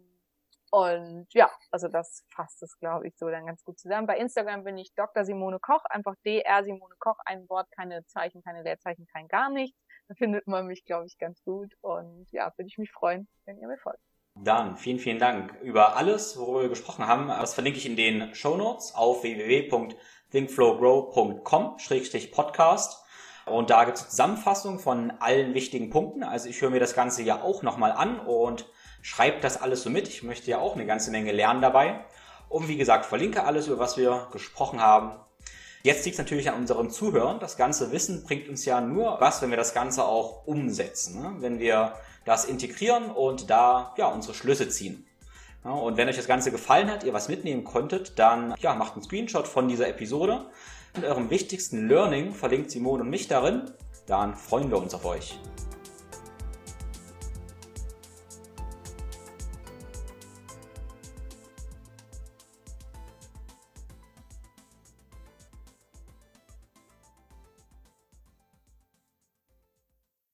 und ja, also das fasst es, glaube ich, so dann ganz gut zusammen. Bei Instagram bin ich Dr. Simone Koch, einfach DR Simone Koch, ein Wort, keine Zeichen, keine Leerzeichen, kein gar nichts. Da findet man mich, glaube ich, ganz gut. Und ja, würde ich mich freuen, wenn ihr mir folgt. Dann vielen, vielen Dank. Über alles, worüber wir gesprochen haben, das verlinke ich in den Show Notes auf www.thinkflowgrow.com-podcast. Und da gibt es Zusammenfassung von allen wichtigen Punkten. Also ich höre mir das Ganze ja auch nochmal an und schreibe das alles so mit. Ich möchte ja auch eine ganze Menge lernen dabei. Und wie gesagt, verlinke alles, über was wir gesprochen haben. Jetzt liegt es natürlich an unseren Zuhörern. Das ganze Wissen bringt uns ja nur was, wenn wir das Ganze auch umsetzen. Ne? Wenn wir das integrieren und da ja unsere Schlüsse ziehen. Ja, und wenn euch das Ganze gefallen hat, ihr was mitnehmen konntet, dann ja, macht einen Screenshot von dieser Episode. Und eurem wichtigsten Learning verlinkt Simone und mich darin. Dann freuen wir uns auf euch.